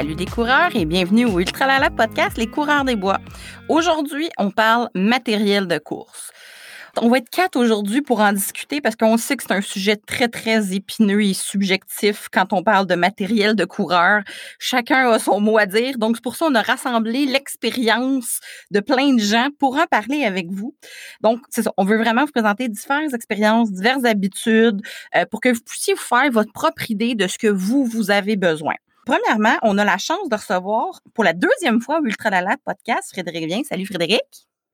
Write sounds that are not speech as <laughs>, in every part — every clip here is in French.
Salut les coureurs et bienvenue au Ultralala Podcast Les coureurs des bois. Aujourd'hui, on parle matériel de course. On va être quatre aujourd'hui pour en discuter parce qu'on sait que c'est un sujet très, très épineux et subjectif quand on parle de matériel de coureur. Chacun a son mot à dire. Donc, c'est pour ça qu'on a rassemblé l'expérience de plein de gens pour en parler avec vous. Donc, c'est ça. On veut vraiment vous présenter différentes expériences, diverses habitudes euh, pour que vous puissiez vous faire votre propre idée de ce que vous, vous avez besoin. Premièrement, on a la chance de recevoir pour la deuxième fois au Ultra podcast Frédéric Bien. Salut Frédéric.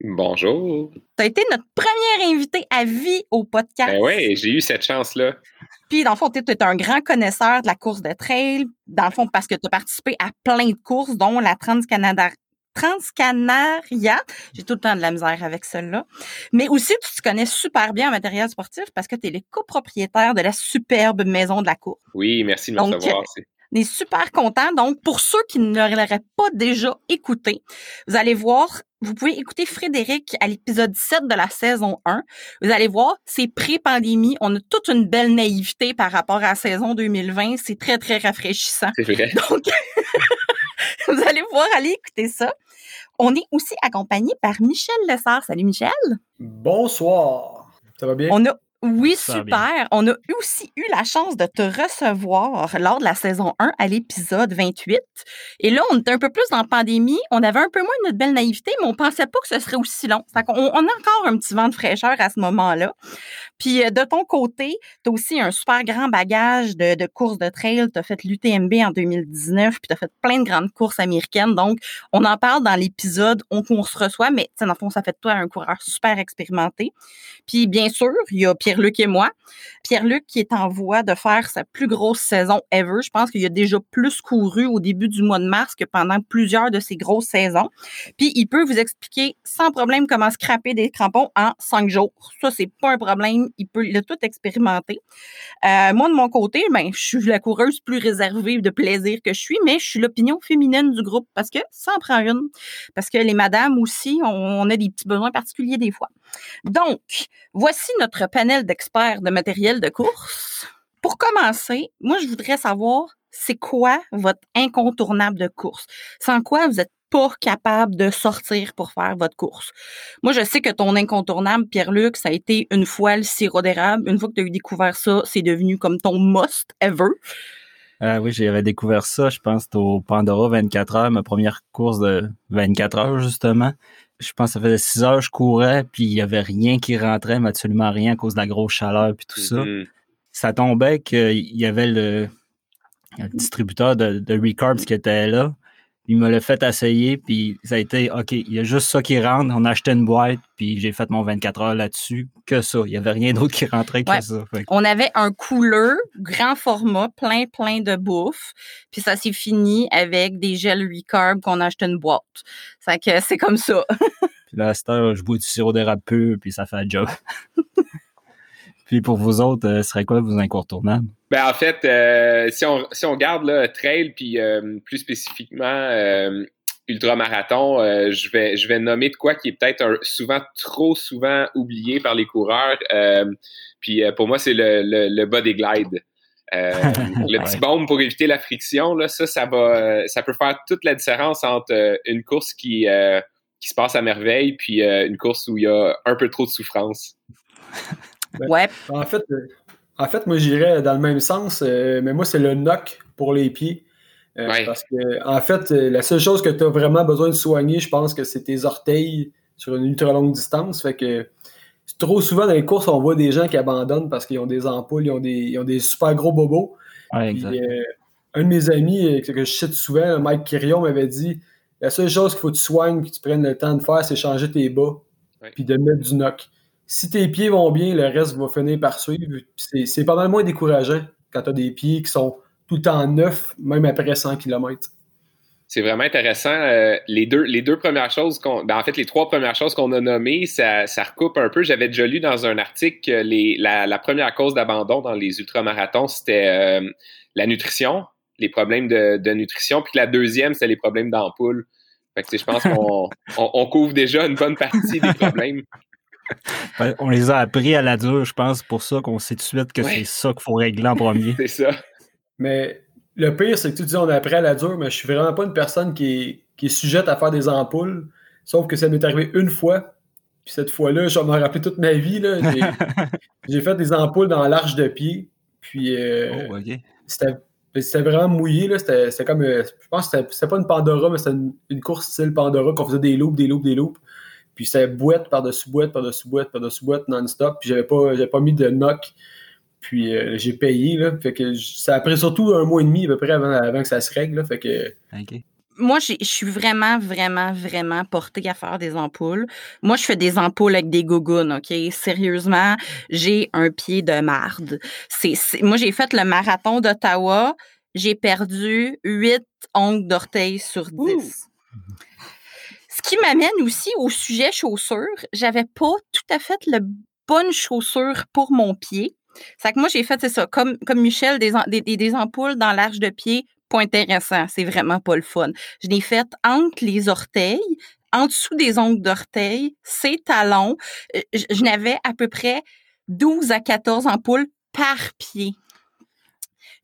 Bonjour. Tu as été notre premier invité à vie au podcast. Ben oui, j'ai eu cette chance-là. Puis, dans le fond, tu es un grand connaisseur de la course de trail, dans le fond, parce que tu as participé à plein de courses, dont la Transcanada. Transcanaria. J'ai tout le temps de la misère avec celle-là. Mais aussi, tu te connais super bien en matériel sportif parce que tu es le copropriétaire de la superbe maison de la course. Oui, merci de me recevoir. On est super content. Donc, pour ceux qui ne l'auraient pas déjà écouté, vous allez voir, vous pouvez écouter Frédéric à l'épisode 7 de la saison 1. Vous allez voir, c'est pré-pandémie. On a toute une belle naïveté par rapport à la saison 2020. C'est très, très rafraîchissant. C'est vrai. <laughs> Donc, <laughs> vous allez pouvoir aller écouter ça. On est aussi accompagné par Michel Lessard. Salut Michel. Bonsoir. Ça va bien? On a oui, super. On a aussi eu la chance de te recevoir lors de la saison 1 à l'épisode 28. Et là, on était un peu plus en pandémie. On avait un peu moins de notre belle naïveté, mais on pensait pas que ce serait aussi long. on, on a encore un petit vent de fraîcheur à ce moment-là. Puis euh, de ton côté, tu as aussi un super grand bagage de, de courses de trail. Tu as fait l'UTMB en 2019, puis tu as fait plein de grandes courses américaines. Donc, on en parle dans l'épisode on, on se reçoit, mais dans le fond, ça fait de toi un coureur super expérimenté. Puis bien sûr, il y a Pierre-Luc et moi. Pierre-Luc qui est en voie de faire sa plus grosse saison ever. Je pense qu'il a déjà plus couru au début du mois de mars que pendant plusieurs de ses grosses saisons. Puis il peut vous expliquer sans problème comment scraper des crampons en cinq jours. Ça, c'est pas un problème. Il peut le tout expérimenter. Euh, moi, de mon côté, ben, je suis la coureuse plus réservée de plaisir que je suis, mais je suis l'opinion féminine du groupe parce que ça en prend une. Parce que les madames aussi, on a des petits besoins particuliers des fois. Donc, voici notre panel d'experts de matériel de course. Pour commencer, moi, je voudrais savoir, c'est quoi votre incontournable de course? Sans quoi vous n'êtes pas capable de sortir pour faire votre course? Moi, je sais que ton incontournable, Pierre-Luc, ça a été une fois le sirop d'érable. Une fois que tu as eu découvert ça, c'est devenu comme ton must ever. Ah oui, j'avais découvert ça, je pense, au Pandora 24 heures, ma première course de 24 heures, justement je pense que ça faisait 6 heures je courais, puis il n'y avait rien qui rentrait, mais absolument rien à cause de la grosse chaleur puis tout ça. Mm-hmm. Ça tombait qu'il y avait le, distributeur de, de Recarbs qui était là. Il me l'a fait essayer, puis ça a été OK, il y a juste ça qui rentre. On a acheté une boîte, puis j'ai fait mon 24 heures là-dessus. Que ça. Il n'y avait rien d'autre qui rentrait que ça. On avait un couleur, grand format, plein, plein de bouffe. Puis ça s'est fini avec des gels Recarb qu'on a acheté une boîte. que c'est comme ça. <laughs> puis là, à cette heure, je bois du sirop d'érable pur, puis ça fait un job. <laughs> Puis pour vous autres, euh, ce serait quoi vos incontournables? Ben en fait, euh, si, on, si on garde là, trail, puis euh, plus spécifiquement ultramarathon, je vais je vais nommer de quoi qui est peut-être souvent trop souvent oublié par les coureurs. puis pour moi, c'est le, le, body glide. <laughs> le petit bombe pour éviter la friction, là, ça, ça va, ça peut faire toute la différence entre une course qui, qui se passe à merveille puis une course où il y a un peu trop de souffrance. Ben, ouais. En fait, euh, en fait, moi, j'irais dans le même sens, euh, mais moi, c'est le knock pour les pieds. Euh, parce que, en fait, la seule chose que tu as vraiment besoin de soigner, je pense que c'est tes orteils sur une ultra longue distance. Fait que trop souvent dans les courses, on voit des gens qui abandonnent parce qu'ils ont des ampoules, ils ont des, ont des super gros bobos. un de mes amis que je cite souvent, Mike Kirion, m'avait dit la seule chose qu'il faut que tu soignes, que tu prennes le temps de faire, c'est changer tes bas, puis de mettre du knock si tes pieds vont bien, le reste va finir par suivre. C'est pas mal moins décourageant quand tu as des pieds qui sont tout le temps neufs, même après 100 km. C'est vraiment intéressant. Euh, les, deux, les deux premières choses qu'on. Ben, en fait, les trois premières choses qu'on a nommées, ça, ça, recoupe un peu. J'avais déjà lu dans un article que les, la, première cause d'abandon dans les ultramarathons, c'était euh, la nutrition, les problèmes de, de nutrition. Puis la deuxième, c'était les problèmes d'ampoule. Fait que, je pense <laughs> qu'on on couvre déjà une bonne partie des problèmes. <laughs> on les a appris à la dure, je pense, pour ça qu'on sait tout de suite que c'est ça qu'il faut régler en premier. <laughs> c'est ça. Mais le pire, c'est que tu dis on apprend à la dure, mais je suis vraiment pas une personne qui est, qui est sujette à faire des ampoules. Sauf que ça m'est arrivé une fois. Puis cette fois-là, je vais m'en rappeler toute ma vie. <laughs> J'ai fait des ampoules dans l'arche de pied. Puis euh, oh, c'était vraiment mouillé. C'était comme. Euh, je pense que c'était pas une Pandora, mais c'était une, course style Pandora qu'on faisait des loops, des loops, des loops. Puis c'était boîte par-dessus boîte, par-dessus boîte, par-dessus boîte, non-stop. Puis j'avais pas, pas mis de knock. Puis euh, j'ai payé. Là. Fait que ça a pris surtout un mois et demi à peu près avant, avant que ça se règle. Là. Fait que moi, je suis vraiment, vraiment, vraiment portée à faire des ampoules. Moi, je fais des ampoules avec des gougounes, OK? Sérieusement, j'ai un pied de marde. C'est, moi, j'ai fait le marathon d'Ottawa. J'ai perdu huit ongles d'orteil sur 10. Ce qui m'amène aussi au sujet chaussures. J'avais pas tout à fait la bonne chaussure pour mon pied. C'est que moi, j'ai fait, c'est ça, comme, comme Michel, des, des, des ampoules dans l'arche de pied pas intéressant. C'est vraiment pas le fun. Je l'ai faite entre les orteils, en dessous des ongles d'orteil, ses talons. Euh, je, n'avais à peu près 12 à 14 ampoules par pied.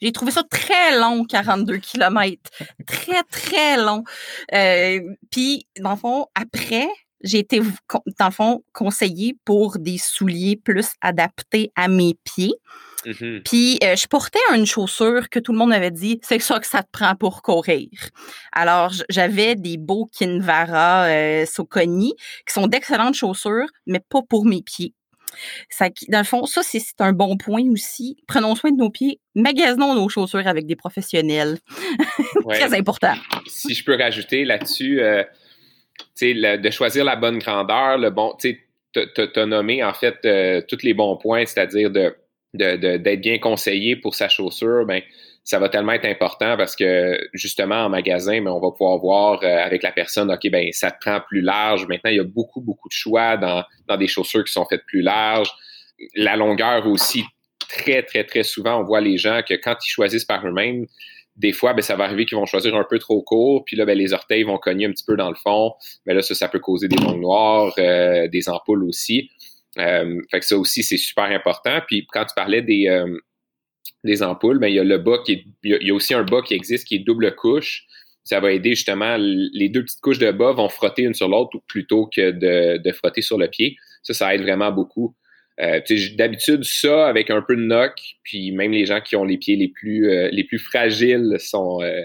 J'ai trouvé ça très long, 42 km. Très, très long. Euh, puis, dans le fond, après, j'ai été, dans le fond, conseillée pour des souliers plus adaptés à mes pieds. Mm-hmm. Puis euh, je portais une chaussure que tout le monde m'avait dit, c'est ça que ça te prend pour courir. Alors j'avais des beaux Kinvara euh, Soconi qui sont d'excellentes chaussures, mais pas pour mes pieds. Ça, dans le fond, ça, c'est un bon point aussi. Prenons soin de nos pieds, magasinons nos chaussures avec des professionnels. <laughs> Très important. Si je peux rajouter là-dessus, euh, de choisir la bonne grandeur, le bon, tu as nommé en fait euh, tous les bons points, c'est-à-dire de d'être bien conseillé pour sa chaussure, ben ça va tellement être important parce que justement en magasin, ben, on va pouvoir voir euh, avec la personne, ok, ben ça te prend plus large. Maintenant, il y a beaucoup beaucoup de choix dans, dans des chaussures qui sont faites plus larges. La longueur aussi, très très très souvent, on voit les gens que quand ils choisissent par eux-mêmes, des fois, ben, ça va arriver qu'ils vont choisir un peu trop court, puis là, ben, les orteils vont cogner un petit peu dans le fond. Mais là, ça, ça peut causer des ongles noirs, euh, des ampoules aussi. Euh, fait que ça aussi, c'est super important. Puis quand tu parlais des, des ampoules, ben, il y a le bas qui est, il y a aussi un bas qui existe qui est double couche. Ça va aider justement, les deux petites couches de bas vont frotter une sur l'autre plutôt que de, de frotter sur le pied. Ça, ça aide vraiment beaucoup. Euh, D'habitude, ça, avec un peu de knock, puis même les gens qui ont les pieds les plus, euh, les plus fragiles sont, euh,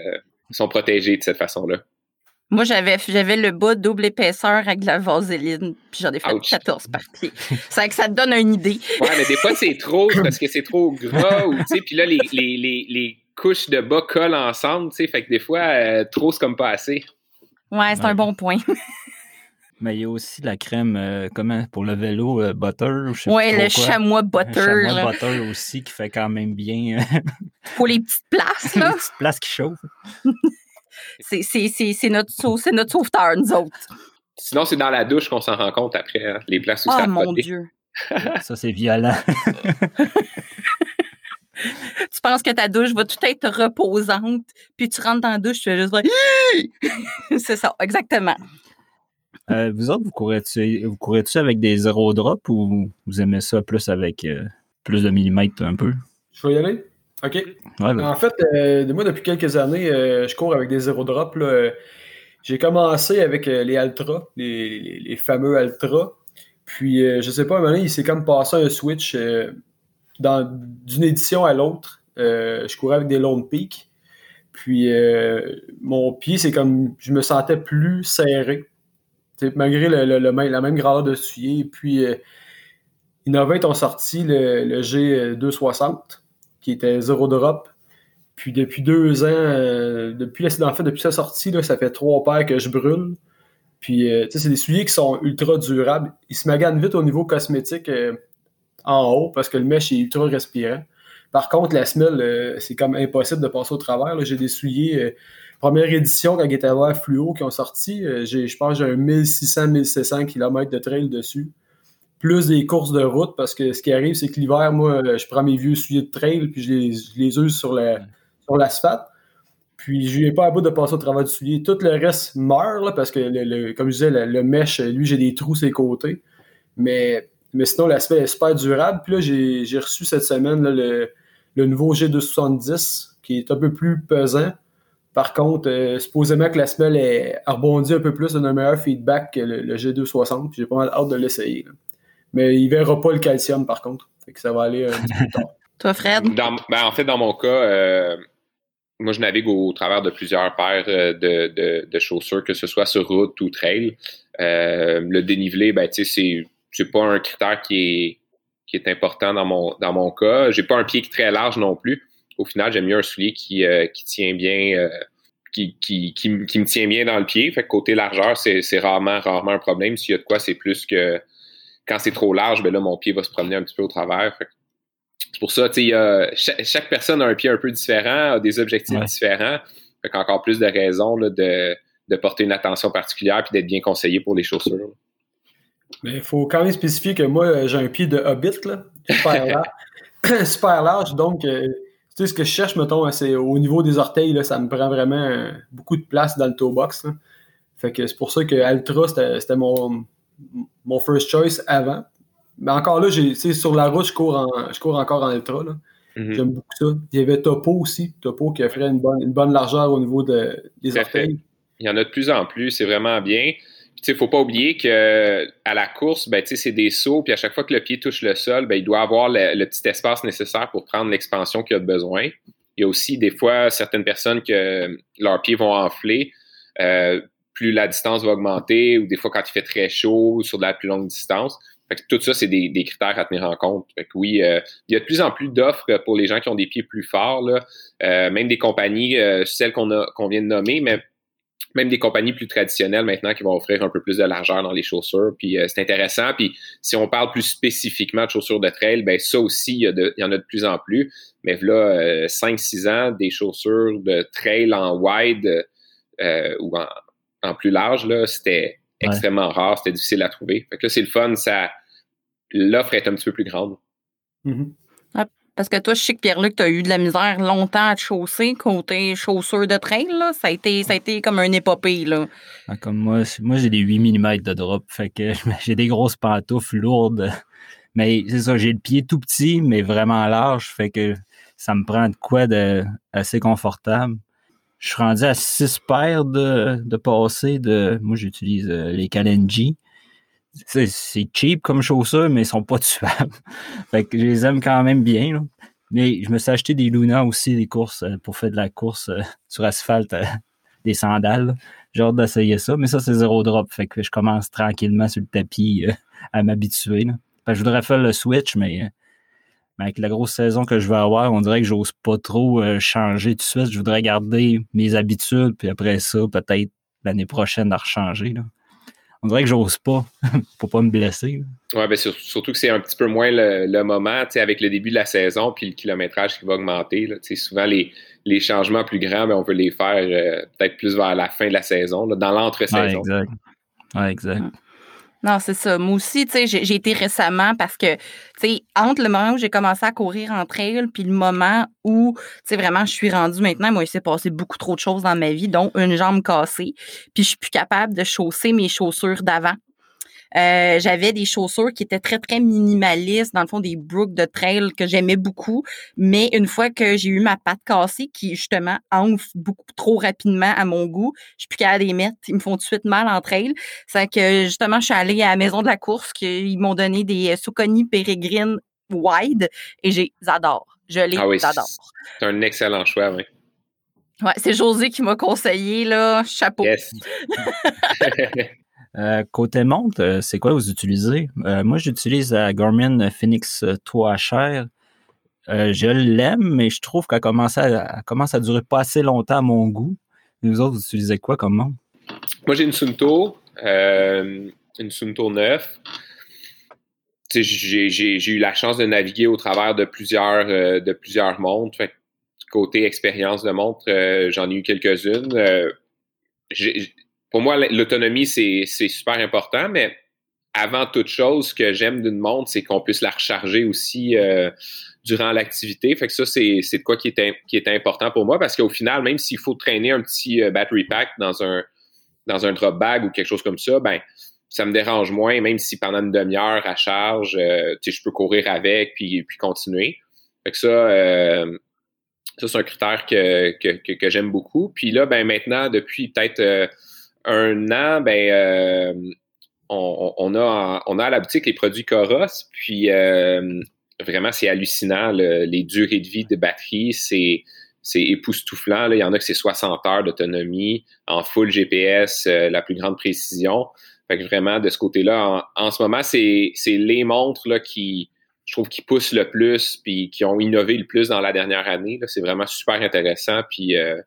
sont protégés de cette façon-là. Moi, j'avais j'avais le bas double épaisseur avec de la vaseline, puis j'en ai fait 14 par pied. C'est que ça te donne une idée. Ouais, mais des fois, c'est trop parce que c'est trop gras, ou tu sais, puis là, les, les, les, les, couches de bas collent ensemble, tu sais, fait que des fois, euh, trop, c'est comme pas assez. Ouais, c'est un bon point. <laughs> Mais il y a aussi la crème, euh, comment, pour le vélo, euh, butter, Oui, le chamois butter. Le chamois butter aussi qui fait quand même bien. <laughs> pour les petites places, là. les petites places qui chauffent. <laughs> c'est notre, notre sauveteur, nous autres. Sinon, c'est dans la douche qu'on s'en rend compte après, hein, les places où oh, ça mon Dieu. <laughs> ça, c'est violent. <laughs> tu penses que ta douche va tout être reposante, puis tu rentres dans la douche, tu fais juste <laughs> c'est ça, exactement. Euh, vous autres, vous courez-tu vous courez avec des zéro drop ou vous aimez ça plus avec euh, plus de millimètres un peu? Je vais y aller? OK. En fait, euh, moi, depuis quelques années, je cours avec des zéro drop. J'ai commencé avec les Altra, les, fameux Altra. Puis, je sais pas, maintenant, il s'est comme passé un switch d'une édition à l'autre. je courais avec des Lone Peak. Puis, mon pied, c'est comme, je me sentais plus serré malgré le, la même grandeur de soulier. Puis, euh, Innovate ont sorti le, G260, qui était zéro drop. Puis depuis deux ans, euh, depuis, en fait, depuis sa sortie, ça fait trois paires que je brûle. Puis, euh, c'est des souliers qui sont ultra durables. Ils se maganent vite au niveau cosmétique euh, en haut parce que le mesh est ultra respirant. Par contre, la semelle, c'est comme impossible de passer au travers. J'ai des souliers première édition, quand il était à fluo qui ont sorti, je pense que j'ai un 1600-1700 km de trail dessus. Plus des courses de route, parce que ce qui arrive, c'est que l'hiver, moi, je prends mes vieux souliers de trail, puis je les, use sur l'asphalte. puis je n'ai pas à bout de passer au travail du soulier. Tout le reste meurt, parce que, le, comme je disais, le, mèche, lui, j'ai des trous sur ses côtés. Mais, mais sinon, l'aspect est super durable. Puis là, j'ai reçu cette semaine le, le nouveau G270 qui est un peu plus pesant. Par contre, euh, supposément que la semelle est rebondit un peu plus, donne un meilleur feedback que le, G260. J'ai pas mal hâte de l'essayer. Mais il verra pas le calcium, par contre. Fait que ça va aller un petit peu tard. Toi, Fred? Ben, en fait, dans mon cas, euh, moi, je navigue au, travers de plusieurs paires euh, de, chaussures, que ce soit sur route ou trail. le dénivelé, ben, tu sais, c'est pas un critère qui est, qui est important dans mon, dans mon cas. J'ai pas un pied très large non plus au final, j'aime mieux un soulier qui, euh, qui tient bien, euh, qui, qui, qui, me tient bien dans le pied. Fait que côté largeur, c'est rarement, rarement un problème. S'il y a de quoi, c'est plus que quand c'est trop large, ben là, mon pied va se promener un petit peu au travers. C'est pour ça, tu sais, chaque, chaque, personne a un pied un peu différent, a des objectifs différents. Fait qu'encore plus de raisons là, de, de porter une attention particulière puis d'être bien conseillé pour les chaussures. Mais il faut quand même spécifier que moi, j'ai un pied de hobbit, là, super <laughs> large. <coughs> super large donc, euh, tu sais, ce que je cherche, mettons, c'est au niveau des orteils, là, ça me prend vraiment euh, beaucoup de place dans le toe box. Fait que c'est pour ça que Altra, c'était mon, mon first choice avant. Mais encore là, sur la route, je cours, en, je cours encore en Ultra. Mm-hmm. J'aime beaucoup ça. Il y avait Topo aussi. Topo qui offrait une bonne, une bonne largeur au niveau de, des orteils. Il y en a de plus en plus. C'est vraiment bien il ne faut pas oublier qu'à la course, ben, c'est des sauts, puis à chaque fois que le pied touche le sol, ben, il doit avoir le, petit espace nécessaire pour prendre l'expansion qu'il a besoin. Il y a aussi des fois certaines personnes que leurs pieds vont enfler. Euh, plus la distance va augmenter, ou des fois quand il fait très chaud, sur de la plus longue distance. tout ça, c'est des, critères à tenir en compte. oui, euh, il y a de plus en plus d'offres pour les gens qui ont des pieds plus forts. Euh, même des compagnies, celles qu'on vient de nommer, mais même des compagnies plus traditionnelles maintenant qui vont offrir un peu plus de largeur dans les chaussures. Puis euh, c'est intéressant. Puis si on parle plus spécifiquement de chaussures de trail, ben ça aussi, il y, en a de plus en plus. Mais là, 5-6 euh, ans, des chaussures de trail en wide euh, ou en, plus large, là, c'était extrêmement rare, c'était difficile à trouver. Fait que là, c'est le fun, ça l'offre est un petit peu plus grande. Mm-hmm. Parce que toi, je sais que Pierre-Luc, tu as eu de la misère longtemps à te chausser côté chaussures de trail. Là. Ça, a été, ça a été comme un épopée. Là. Ah, comme moi, moi j'ai des 8 mm de drop. Fait que <laughs> j'ai des grosses pantoufles lourdes. Mais c'est ça, j'ai le pied tout petit, mais vraiment large. Fait que ça me prend de quoi de assez confortable. Je suis rendu à 6 paires de, de passés de. Moi, j'utilise euh, les Kalenji c'est cheap comme chaussures, mais ils sont pas <laughs> tuables. fait que je les aime quand même bien. Mais je me suis acheté des Luna aussi, des courses, euh, pour faire de la course euh, sur asphalte, des sandales. J'ai hâte d'essayer ça, mais ça, c'est zéro drop. Fait que je commence tranquillement sur le tapis à m'habituer. Je voudrais faire le switch, mais, avec la grosse saison que je vais avoir, on dirait que j'ose pas trop changer tout de suite. Je voudrais garder mes habitudes, puis après ça, peut-être l'année prochaine, à rechanger. Là on dirait que j'ose pas <laughs> pour pas me blesser. Oui, ben surtout que c'est un petit peu moins le, moment, avec le début de la saison puis le kilométrage qui va augmenter. souvent, les, les changements plus grands, ben, on peut les faire euh, peut-être plus vers la fin de la saison, dans l'entre-saison. exact. Ouais, exact. Non, c'est ça. Moi aussi, tu sais, j'ai été récemment parce que, tu sais, entre le moment où j'ai commencé à courir en trail puis le moment où, tu sais, vraiment, je suis rendue maintenant, moi, il s'est passé beaucoup trop de choses dans ma vie, dont une jambe cassée. Puis je suis plus capable de chausser mes chaussures d'avant. Euh, j'avais des chaussures qui étaient très, très minimalistes, dans le fond, des Brooks de trail que j'aimais beaucoup. Mais une fois que j'ai eu ma patte cassée, qui justement enfle beaucoup trop rapidement à mon goût, je suis plus capable les mettre. Ils me font tout de suite mal en trail. C'est que justement, je suis allée à la maison de la course, qu'ils m'ont donné des Soconi Peregrine wide et j'adore. Je les ah adore. C'est un excellent choix, oui. Ouais, c'est José qui m'a conseillé, là. Chapeau. Yes. <laughs> <laughs> Euh, côté montre, euh, c'est quoi vous utilisez? Euh, moi, j'utilise la Garmin Phoenix 3HR. je l'aime, mais je trouve qu'elle commence à, commence à durer pas assez longtemps à mon goût. Vous autres, vous utilisez quoi comme montre? Moi, j'ai une Sunto, une Sunto 9. J'ai eu la chance de naviguer au travers de plusieurs, de plusieurs montres. côté expérience de montre, j'en ai eu quelques-unes pour moi, l'autonomie, c'est super important, mais avant toute chose, ce que j'aime d'une montre, c'est qu'on puisse la recharger aussi euh, durant l'activité. Fait que ça, c'est de quoi qui est, qui est important pour moi parce qu'au final, même s'il faut traîner un petit euh, battery pack dans un, dans un drop bag ou quelque chose comme ça, ben ça me dérange moins, même si pendant une demi-heure à charge, euh, je peux courir avec puis, puis continuer. Fait que ça, Ça, c'est un critère que, que, que, j'aime beaucoup. Puis là, ben maintenant, depuis peut-être euh, un an, ben euh, on, a, à la boutique les produits Coros. Puis euh, vraiment, c'est hallucinant. les durées de vie de batterie, c'est époustouflant. Il y en a que c'est 60 heures d'autonomie en full GPS, la plus grande précision. Fait que vraiment, de ce côté-là, en, ce moment, c'est les montres là, qui, qu'ils poussent le plus, puis qui ont innové le plus dans la dernière année. C'est vraiment super intéressant. Puis euh,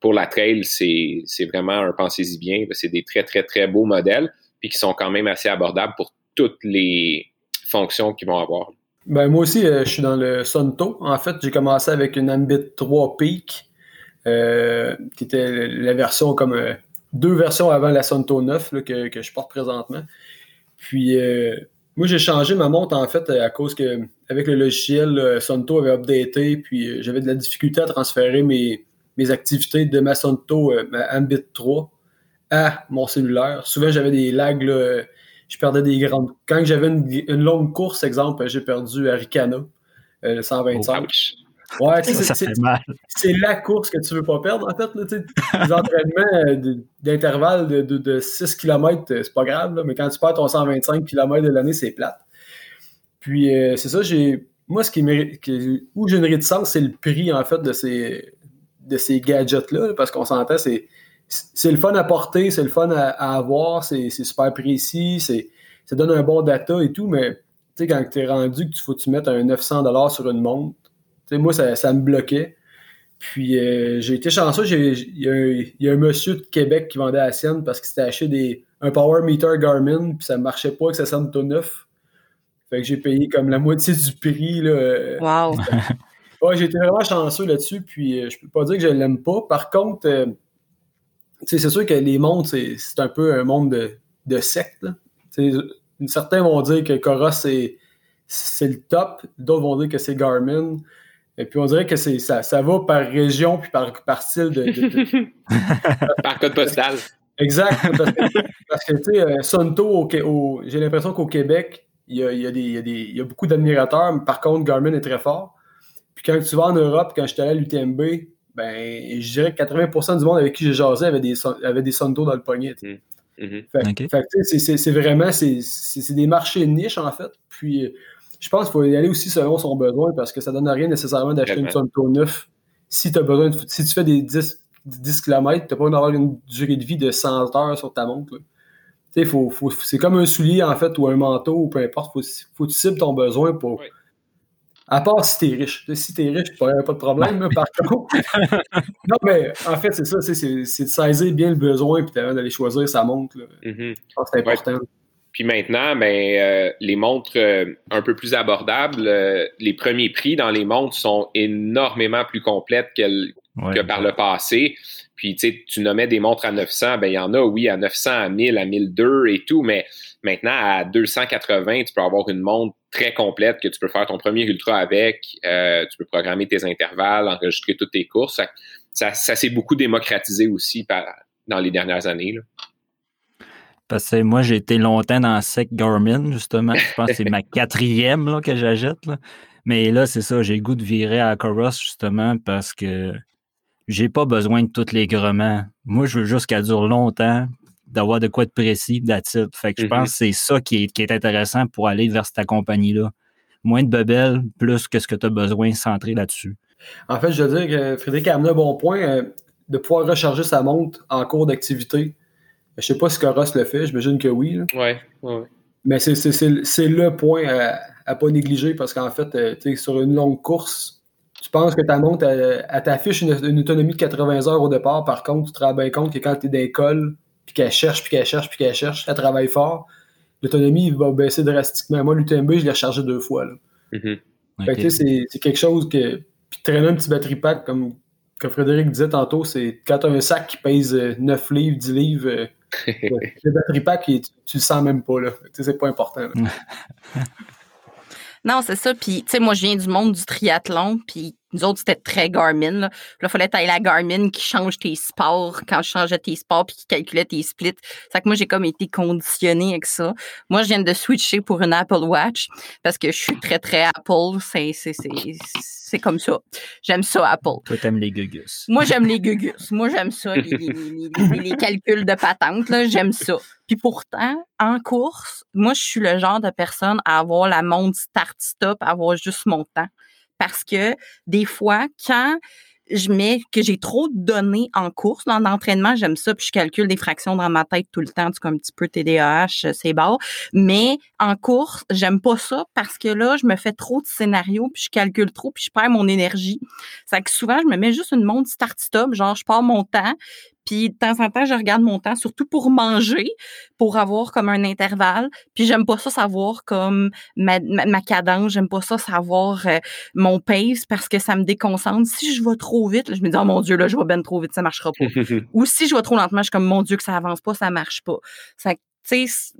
pour la trail, c'est vraiment un pensez-y bien. C'est des très, très, très beaux modèles, puis qui sont quand même assez abordables pour toutes les fonctions qu'ils vont avoir. Ben, moi aussi, euh, je suis dans le Sunto. En fait, j'ai commencé avec une Ambit 3 Peak, euh, qui était la version comme deux versions avant la Sunto 9 que, que, je porte présentement. Puis moi, j'ai changé ma montre en fait à cause que avec le logiciel, Sonto avait updaté, puis euh, j'avais de la difficulté à transférer mes, mes activités de ma Sonto, euh, ma Ambit 3, à mon cellulaire. Souvent, j'avais des lags, je perdais des grandes. Quand j'avais une, longue course, exemple, j'ai perdu à Ricana, euh, le 125. Ouais, c'est la course que tu veux pas perdre, en fait. Là, les entraînements euh, d'intervalle de, de, de, 6 km, c'est pas grave, mais quand tu perds ton 125 km de l'année, c'est plate. Puis euh, c'est ça, j'ai. Moi, ce qui mérite. Où j'ai une réticence, c'est le prix, en fait, de ces, de ces gadgets-là, parce qu'on s'entend, c'est. C'est le fun à porter, c'est le fun à, avoir, c'est super précis, ça donne un bon data et tout, mais tu sais, quand tu es rendu que tu faut que tu mettes un 900$ sur une montre, moi, ça, me bloquait. Puis euh, j'ai été chanceux, il y, a un monsieur de Québec qui vendait la sienne parce qu'il s'était acheté des, un Power Meter Garmin, puis ça ne marchait pas avec sa sonne tout neuf. Fait que j'ai payé comme la moitié du prix. Là. Wow! <laughs> <laughs> ouais, j'ai été vraiment chanceux là-dessus, puis euh, je peux pas dire que je l'aime pas. Par contre, euh, c'est sûr que les mondes, c'est un peu un monde de, de secte. Certains vont dire que Cora, c'est le top, d'autres vont dire que c'est Garmin. Et puis on dirait que ça, ça va par région puis par, par style de. <laughs> par code postal. Exact. Parce que, tu sais, euh, Sonto, j'ai l'impression qu'au Québec, il y a, il y a, des, il y a, des, il y a beaucoup d'admirateurs. Par contre, Garmin est très fort. Puis quand tu vas en Europe, quand j'étais allé à l'UTMB, ben, je dirais que 80% du monde avec qui j'ai jasé avait des, avait des Sonto dans le poignet. Mm. Fait, c'est vraiment, c'est des marchés niches en fait. Puis je pense qu'il faut y aller aussi selon son besoin parce que ça ne donne rien nécessairement d'acheter une Sunto 9 si tu besoin si tu fais des 10, 10 km, tu n'as pas besoin d'avoir une durée de vie de 100 heures sur ta montre. Faut, faut, c'est comme un soulier en fait ou un manteau ou peu importe. Faut, faut que tu cibles ton besoin pour. À part si tu es riche. Si tu es riche, tu n'aurais pas de problème, par contre. <laughs> non, mais en fait, c'est ça, c'est de saisir bien le besoin et d'aller choisir sa montre. Mm-hmm. C'est important. Puis maintenant, ben, euh, les montres euh, un peu plus abordables, euh, les premiers prix dans les montres sont énormément plus complètes que par le passé. Puis tu nommais des montres à 900, ben il y en a, oui, à 900, à 1000, à 1002 et tout, mais maintenant à 280, tu peux avoir une montre très complète que tu peux faire ton premier ultra avec, tu peux programmer tes intervalles, enregistrer toutes tes courses. Ça, s'est beaucoup démocratisé aussi dans les dernières années. Parce que moi, j'ai été longtemps dans Sec Garmin, justement. Je pense que c'est ma quatrième là, que j'achète. Mais là, c'est ça, j'ai le goût de virer à Coros, justement, parce que j'ai pas besoin de tous les grements. Moi, je veux juste qu'elle dure longtemps, d'avoir de quoi de précis, d'attitude. Fait que je pense mm-hmm. que c'est ça qui est, qui est intéressant pour aller vers cette compagnie-là. Moins de bebelles, plus que ce que tu as besoin centré là-dessus. En fait, je veux dire que Frédéric a amené un bon point euh, de pouvoir recharger sa montre en cours d'activité. Je sais pas si Coros le fait, j'imagine que oui. Oui, ouais. Mais c'est le point à, ne pas négliger parce qu'en fait, euh, sur une longue course, tu penses que ta montre, elle, t'affiche une, autonomie de 80 heures au départ. Par contre, tu te rends bien compte que quand tu es d'école, puis qu'elle cherche, puis qu'elle cherche, puis qu'elle cherche, elle travaille fort, l'autonomie va baisser drastiquement. Moi, l'UTMB, je l'ai rechargé deux fois. Mm-hmm. c'est quelque chose que. Puis traîner un petit batterie pack, comme, comme Frédéric disait tantôt, c'est quand tu as un sac qui pèse 9 livres, 10 livres <laughs> le batterie pack, tu, tu, le sens même pas, là. c'est pas important. <laughs> non, c'est ça. Puis, tu sais, moi, je viens du monde du triathlon, puis nous autres, c'était très Garmin. Là, il fallait tailler la Garmin qui change tes sports quand je changeais tes sports puis qui calculait tes splits. C'est que moi, j'ai comme été conditionnée avec ça. Moi, je viens de switcher pour une Apple Watch parce que je suis très, très Apple. C'est, c'est, c'est, c'est comme ça. J'aime ça, Apple. Toi, t'aimes les gugus. Moi, j'aime les gugus. Moi, j'aime ça, les, les, calculs de patente. Là, j'aime ça. Puis pourtant, en course, moi, je suis le genre de personne à avoir la montre start-stop, à avoir juste mon temps parce que des fois, quand je mets que j'ai trop de données en course. Dans l'entraînement, j'aime ça, puis je calcule des fractions dans ma tête tout le temps, c'est comme un petit peu TDAH, c'est bas. Mais en course, j'aime pas ça parce que là, je me fais trop de scénarios, puis je calcule trop, puis je perds mon énergie. C'est que souvent, je me mets juste une montre start-stop, genre je pars mon temps, puis de temps en temps, je regarde mon temps, surtout pour manger, pour avoir comme un intervalle. Puis j'aime pas ça savoir comme ma, ma, cadence, j'aime pas ça savoir euh, mon pace parce que ça me déconcentre. Si je vais trop vite, je me dis oh mon dieu là, je vais bien trop vite, ça marchera pas. <laughs> Ou si je vais trop lentement, je suis comme mon dieu que ça avance pas, ça marche pas. Ça,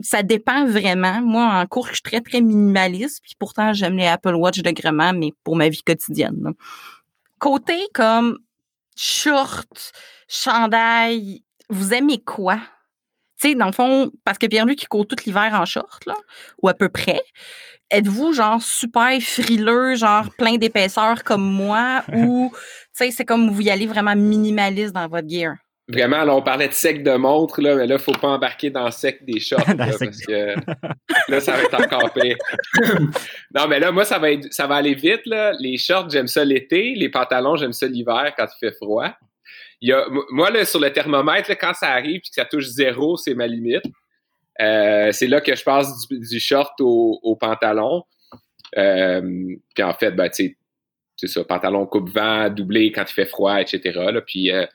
ça dépend vraiment. Moi, en cours, je suis très, très minimaliste, puis pourtant, j'aime les Apple Watch de gréement, mais pour ma vie quotidienne. Côté comme short, chandail, vous aimez quoi? Tu sais, dans le fond, parce que Pierre-Luc qui court tout l'hiver en short, là, ou à peu près, êtes-vous genre super frileux, genre <laughs> plein d'épaisseur comme moi, ou, <laughs> tu sais, c'est comme vous y allez vraiment minimaliste dans votre gear? Vraiment, là, on parlait de sec de montre, là, mais là, il ne faut pas embarquer dans le sec des shorts, <laughs> parce que là, ça va être encore pire. <laughs> non, mais là, moi, ça va, ça va aller vite, là. Les shorts, j'aime ça l'été. Les pantalons, j'aime ça l'hiver quand il fait froid moi, là, sur le thermomètre, quand ça arrive et que ça touche zéro, c'est ma limite. Euh, c'est là que je passe du, short au, pantalon. Euh, puis en fait, ben, c'est ça, pantalon coupe-vent, doublé quand il fait froid, etc. Puis euh,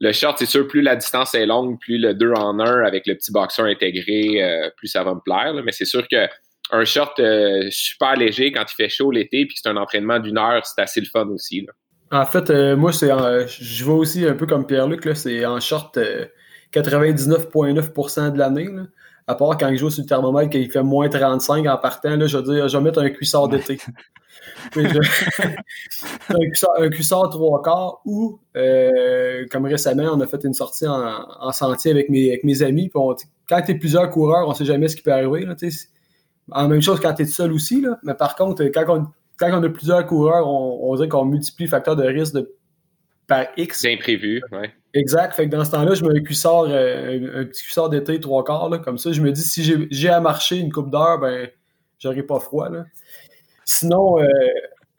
le short, c'est sûr, plus la distance est longue, plus le 2 en 1 avec le petit boxer intégré, plus ça va me plaire. Mais c'est sûr que un short super léger quand il fait chaud l'été, puis c'est un entraînement d'une heure, c'est assez le fun aussi. En fait, euh, moi, c'est je vois aussi un peu comme Pierre-Luc, c'est en short 99,9% euh, de l'année. À part quand je joue sur le thermomètre, qu'il fait moins 35 en partant, là, je veux dire, je vais mettre un cuissard d'été. <laughs> <laughs> un, cuissard, trois quarts ou, euh, comme récemment, on a fait une sortie en, sentier avec mes, avec mes amis. quand tu es plusieurs coureurs, on ne sait jamais ce qui peut arriver. Là, en même chose quand tu es seul aussi. Là, mais par contre, quand on, quand on a plusieurs coureurs, on, dirait qu'on multiplie le facteur de risque de, par X. C'est imprévu, oui. Exact. Fait que dans ce temps-là, je mets un cuissard, euh, un, petit cuissard d'été trois quarts, comme ça. Je me dis, si j'ai à marcher une coupe d'heure, ben, j'aurai pas froid. Sinon, euh,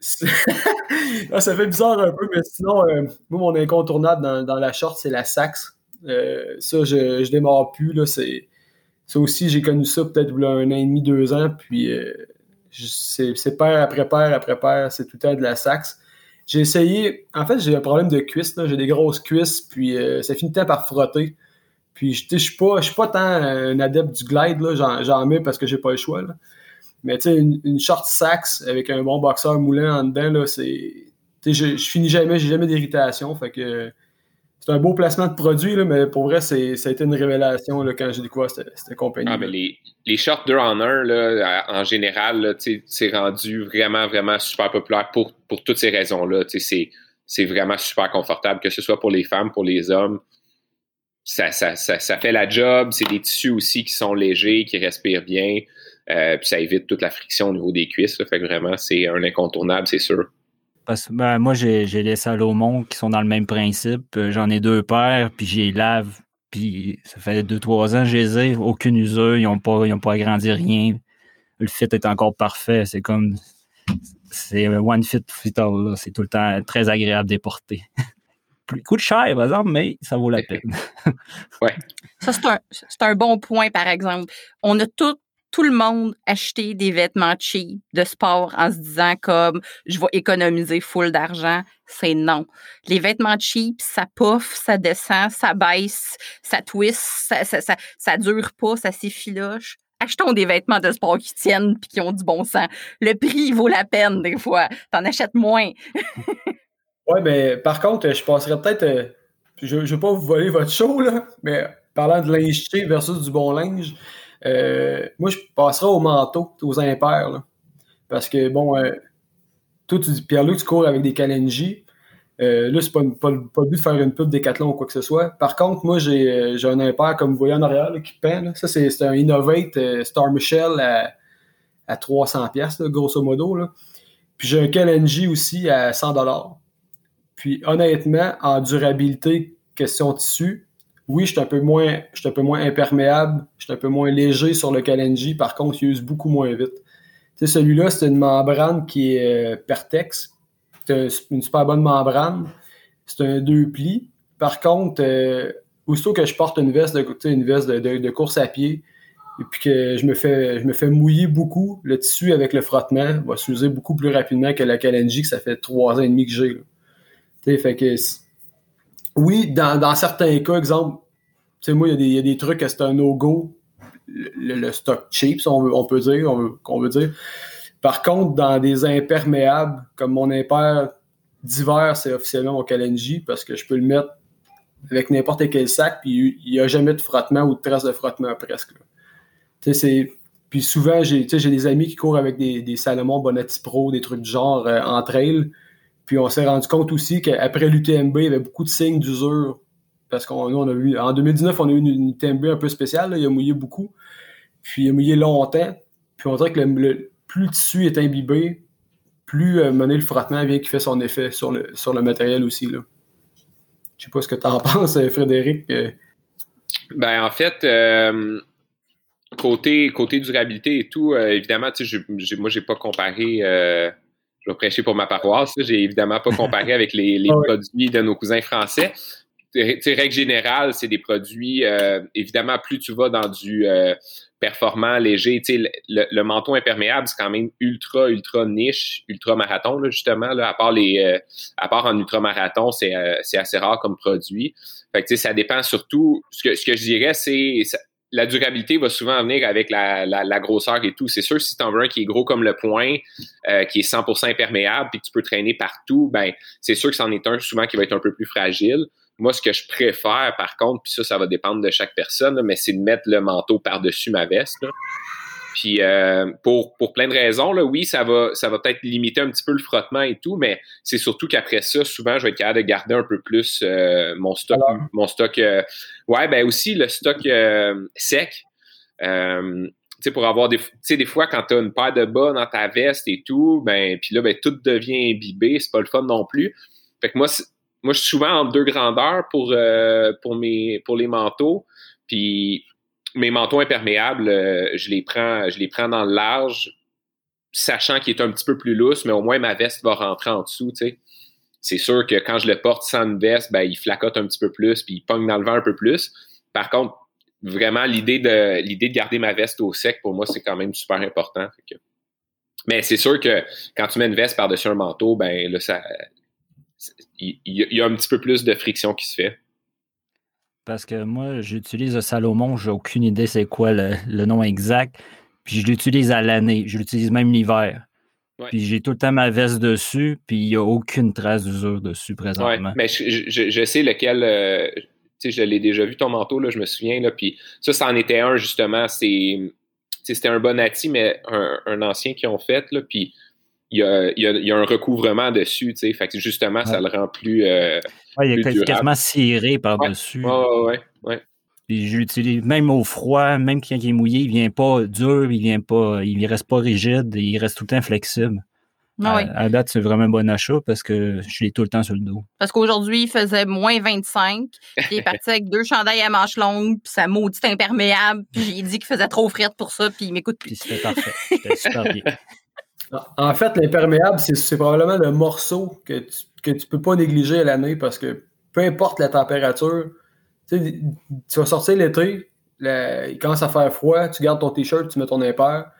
<laughs> ça fait bizarre un peu, mais sinon, euh, moi, mon incontournable dans, la short, c'est la saxe. ça, je, je démarre plus. Là, ça aussi, j'ai connu ça peut-être un an et demi, deux ans, puis c'est paire après paire après paire, c'est tout le temps de la saxe. J'ai essayé, en fait, j'ai un problème de cuisse, j'ai des grosses cuisses, puis euh, ça finit par frotter. Puis je suis pas, pas tant un adepte du glide, j'en mets parce que j'ai pas le choix. Mais tu sais, une, short saxe avec un bon boxeur moulant en dedans, c'est. Je, je finis jamais, j'ai jamais d'irritation. Fait que c'est un beau placement de produit, là, mais pour vrai, ça a été une révélation là, quand j'ai découvert cette, cette compagnie. Ah, mais les, les shorts 2 en 1, là, en général, c'est rendu vraiment, vraiment super populaire pour, pour toutes ces raisons-là. C'est vraiment super confortable, que ce soit pour les femmes, pour les hommes. Ça, ça, ça, ça fait la job. C'est des tissus aussi qui sont légers, qui respirent bien. Euh, puis ça évite toute la friction au niveau des cuisses. Fait que vraiment, c'est un incontournable, c'est sûr. Parce que ben, moi, j'ai des Salomon qui sont dans le même principe. Euh, j'en ai deux paires, puis j'ai lave. Puis ça fait deux, trois ans, je les ai. Aucune usure, ils n'ont pas, pas agrandi rien. Le fit est encore parfait. C'est comme. C'est one fit fit all. C'est tout le temps très agréable de porter. <laughs> coûte cher, par exemple, mais ça vaut la <laughs> peine. ouais. Ça, c'est un, un, bon point, par exemple. On a tout tout le monde acheter des vêtements cheap de sport en se disant comme je vais économiser full d'argent, c'est non. Les vêtements cheap, ça pouffe, ça descend, ça baisse, ça twist, ça, dure pas, ça s'effiloche. Achetons des vêtements de sport qui tiennent puis qui ont du bon sens. Le prix vaut la peine des fois. T'en achètes moins. <laughs> oui, mais par contre, je passerais peut-être. Euh, je ne vais pas vous voler votre show, mais parlant de linge versus du bon linge, euh, moi, je passerai au manteau, aux impairs. parce que, bon, euh, toi, Pierre-Luc, tu cours avec des Kalenji. Euh, là, c'est pas, pas, pas, le but de faire une pub Décathlon ou quoi que ce soit. Par contre, moi, j'ai, un impair, comme vous voyez en arrière, qui peint. Ça, c'est, un Innovate Star Michel à, à 300$, grosso modo. Puis j'ai un Kalenji aussi à 100$. Puis honnêtement, en durabilité, question tissu, oui, je suis un peu moins, imperméable, je suis un peu moins léger sur le Kalenji, par contre, il use beaucoup moins vite. Tu celui-là, c'est une membrane qui est euh, Pertex. C'est une super bonne membrane. C'est un deux plis. Par contre, euh, aussitôt que je porte une veste de, une veste de, course à pied, et que je me fais mouiller beaucoup, le tissu avec le frottement va s'user beaucoup plus rapidement que la Kalenji, que ça fait trois ans et demi que j'ai. Fait que oui, dans, certains cas, exemple, tu sais, moi, il y, a des trucs c'est un no-go, le, stock cheap, on, peut dire, on veut, dire. Par contre, dans des imperméables, comme mon impair d'hiver, c'est officiellement mon Kalenji, parce que je peux le mettre avec n'importe quel sac, puis il n'y a jamais de frottement ou de trace de frottement presque. Puis souvent, j'ai des amis qui courent avec des, des Salomon Bonatti Pro, des trucs du genre euh, en trail. Puis on s'est rendu compte aussi qu'après l'UTMB, il y avait beaucoup de signes d'usure. Parce qu'on a eu, en 2019, on a eu une, UTMB un peu spéciale. il a mouillé beaucoup. Puis il a mouillé longtemps. Puis on dirait que plus le tissu est imbibé, plus euh, le frottement vient qui fait son effet sur le, sur le matériel aussi. Là. Je sais pas ce que tu en <laughs> penses, Frédéric. Ben, en fait, euh, côté, côté durabilité et tout, euh, évidemment, moi, j'ai pas comparé. Euh, je vais prêcher pour ma paroisse. J'ai évidemment pas comparé avec les, les <laughs> produits de nos cousins français. sais, règle générale, c'est des produits, euh, évidemment, plus tu vas dans du performant, léger, le, le, manteau imperméable, c'est quand même ultra, ultra niche, ultra marathon, là, justement, là, à part les à part en ultra-marathon, c'est assez rare comme produit. Fait que, ça dépend surtout, ce que, ce que je dirais, c'est la durabilité va souvent venir avec la, grosseur et tout. C'est sûr, si tu en veux un qui est gros comme le poing, euh, qui est 100% imperméable, puis que tu peux traîner partout, ben c'est sûr que c'en est un souvent qui va être un peu plus fragile. Moi, ce que je préfère, par contre, puis ça, ça va dépendre de chaque personne, mais c'est de mettre le manteau par-dessus ma veste. Puis euh, pour, pour plein de raisons, là, oui, ça va, ça va peut-être limiter un petit peu le frottement et tout, mais c'est surtout qu'après ça, souvent, je vais être capable de garder un peu plus euh, mon stock. Mon stock euh, ouais, ben aussi le stock sec. tu sais, pour avoir des, des fois, quand tu as une paire de bas dans ta veste et tout, ben, puis là, ben, tout devient imbibé, c'est pas le fun non plus. Fait que moi, moi, je suis souvent en deux grandeurs pour, pour, mes, pour les manteaux. Puis mes manteaux imperméables, euh, je les prends, je les prends dans le large, sachant qu'il est un petit peu plus lousse, mais au moins ma veste va rentrer en dessous, tu sais. C'est sûr que quand je le porte sans une veste, ben, il flacote un petit peu plus, puis il pogne dans le vent un peu plus. Par contre, vraiment, l'idée de, l'idée de garder ma veste au sec, pour moi, c'est quand même super important. Mais c'est sûr que quand tu mets une veste par-dessus un manteau, ben là, ça. Il y, a un petit peu plus de friction qui se fait. Parce que moi, j'utilise le Salomon, j'ai aucune idée c'est quoi le, nom exact. Puis je l'utilise à l'année, je l'utilise même l'hiver. Puis j'ai tout le temps ma veste dessus, puis il n'y a aucune trace d'usure dessus présentement. Ouais, mais je, sais lequel. Euh, tu sais, je l'ai déjà vu ton manteau, là, je me souviens. Là, puis ça, c'en était un, justement. C'était un Bonatti, mais un, un ancien qu'ils ont fait. Là, puis il y, a, un recouvrement dessus, tu sais. Fait que justement, ça le rend plus. Euh, il est quasiment ciré par-dessus. Ouais, ouais, ouais. Puis je l'utilise même au froid, même quand il est mouillé, il vient pas dur, il vient pas, il reste pas rigide, il reste tout le temps flexible. Ah à, date, c'est vraiment un bon achat parce que je l'ai tout le temps sur le dos. Parce qu'aujourd'hui, il faisait moins 25. <laughs> il est parti avec deux chandails à manches longues, puis sa maudite imperméable. Puis j'ai dit qu'il faisait trop frette pour ça, puis il m'écoute plus. Puis c'était parfait. C'était super bien. <laughs> En fait, l'imperméable, c'est probablement le morceau que tu, que peux pas négliger à l'année parce que peu importe la température, tu, vas sortir l'été, il commence à faire froid, tu gardes ton t-shirt, tu mets ton impair.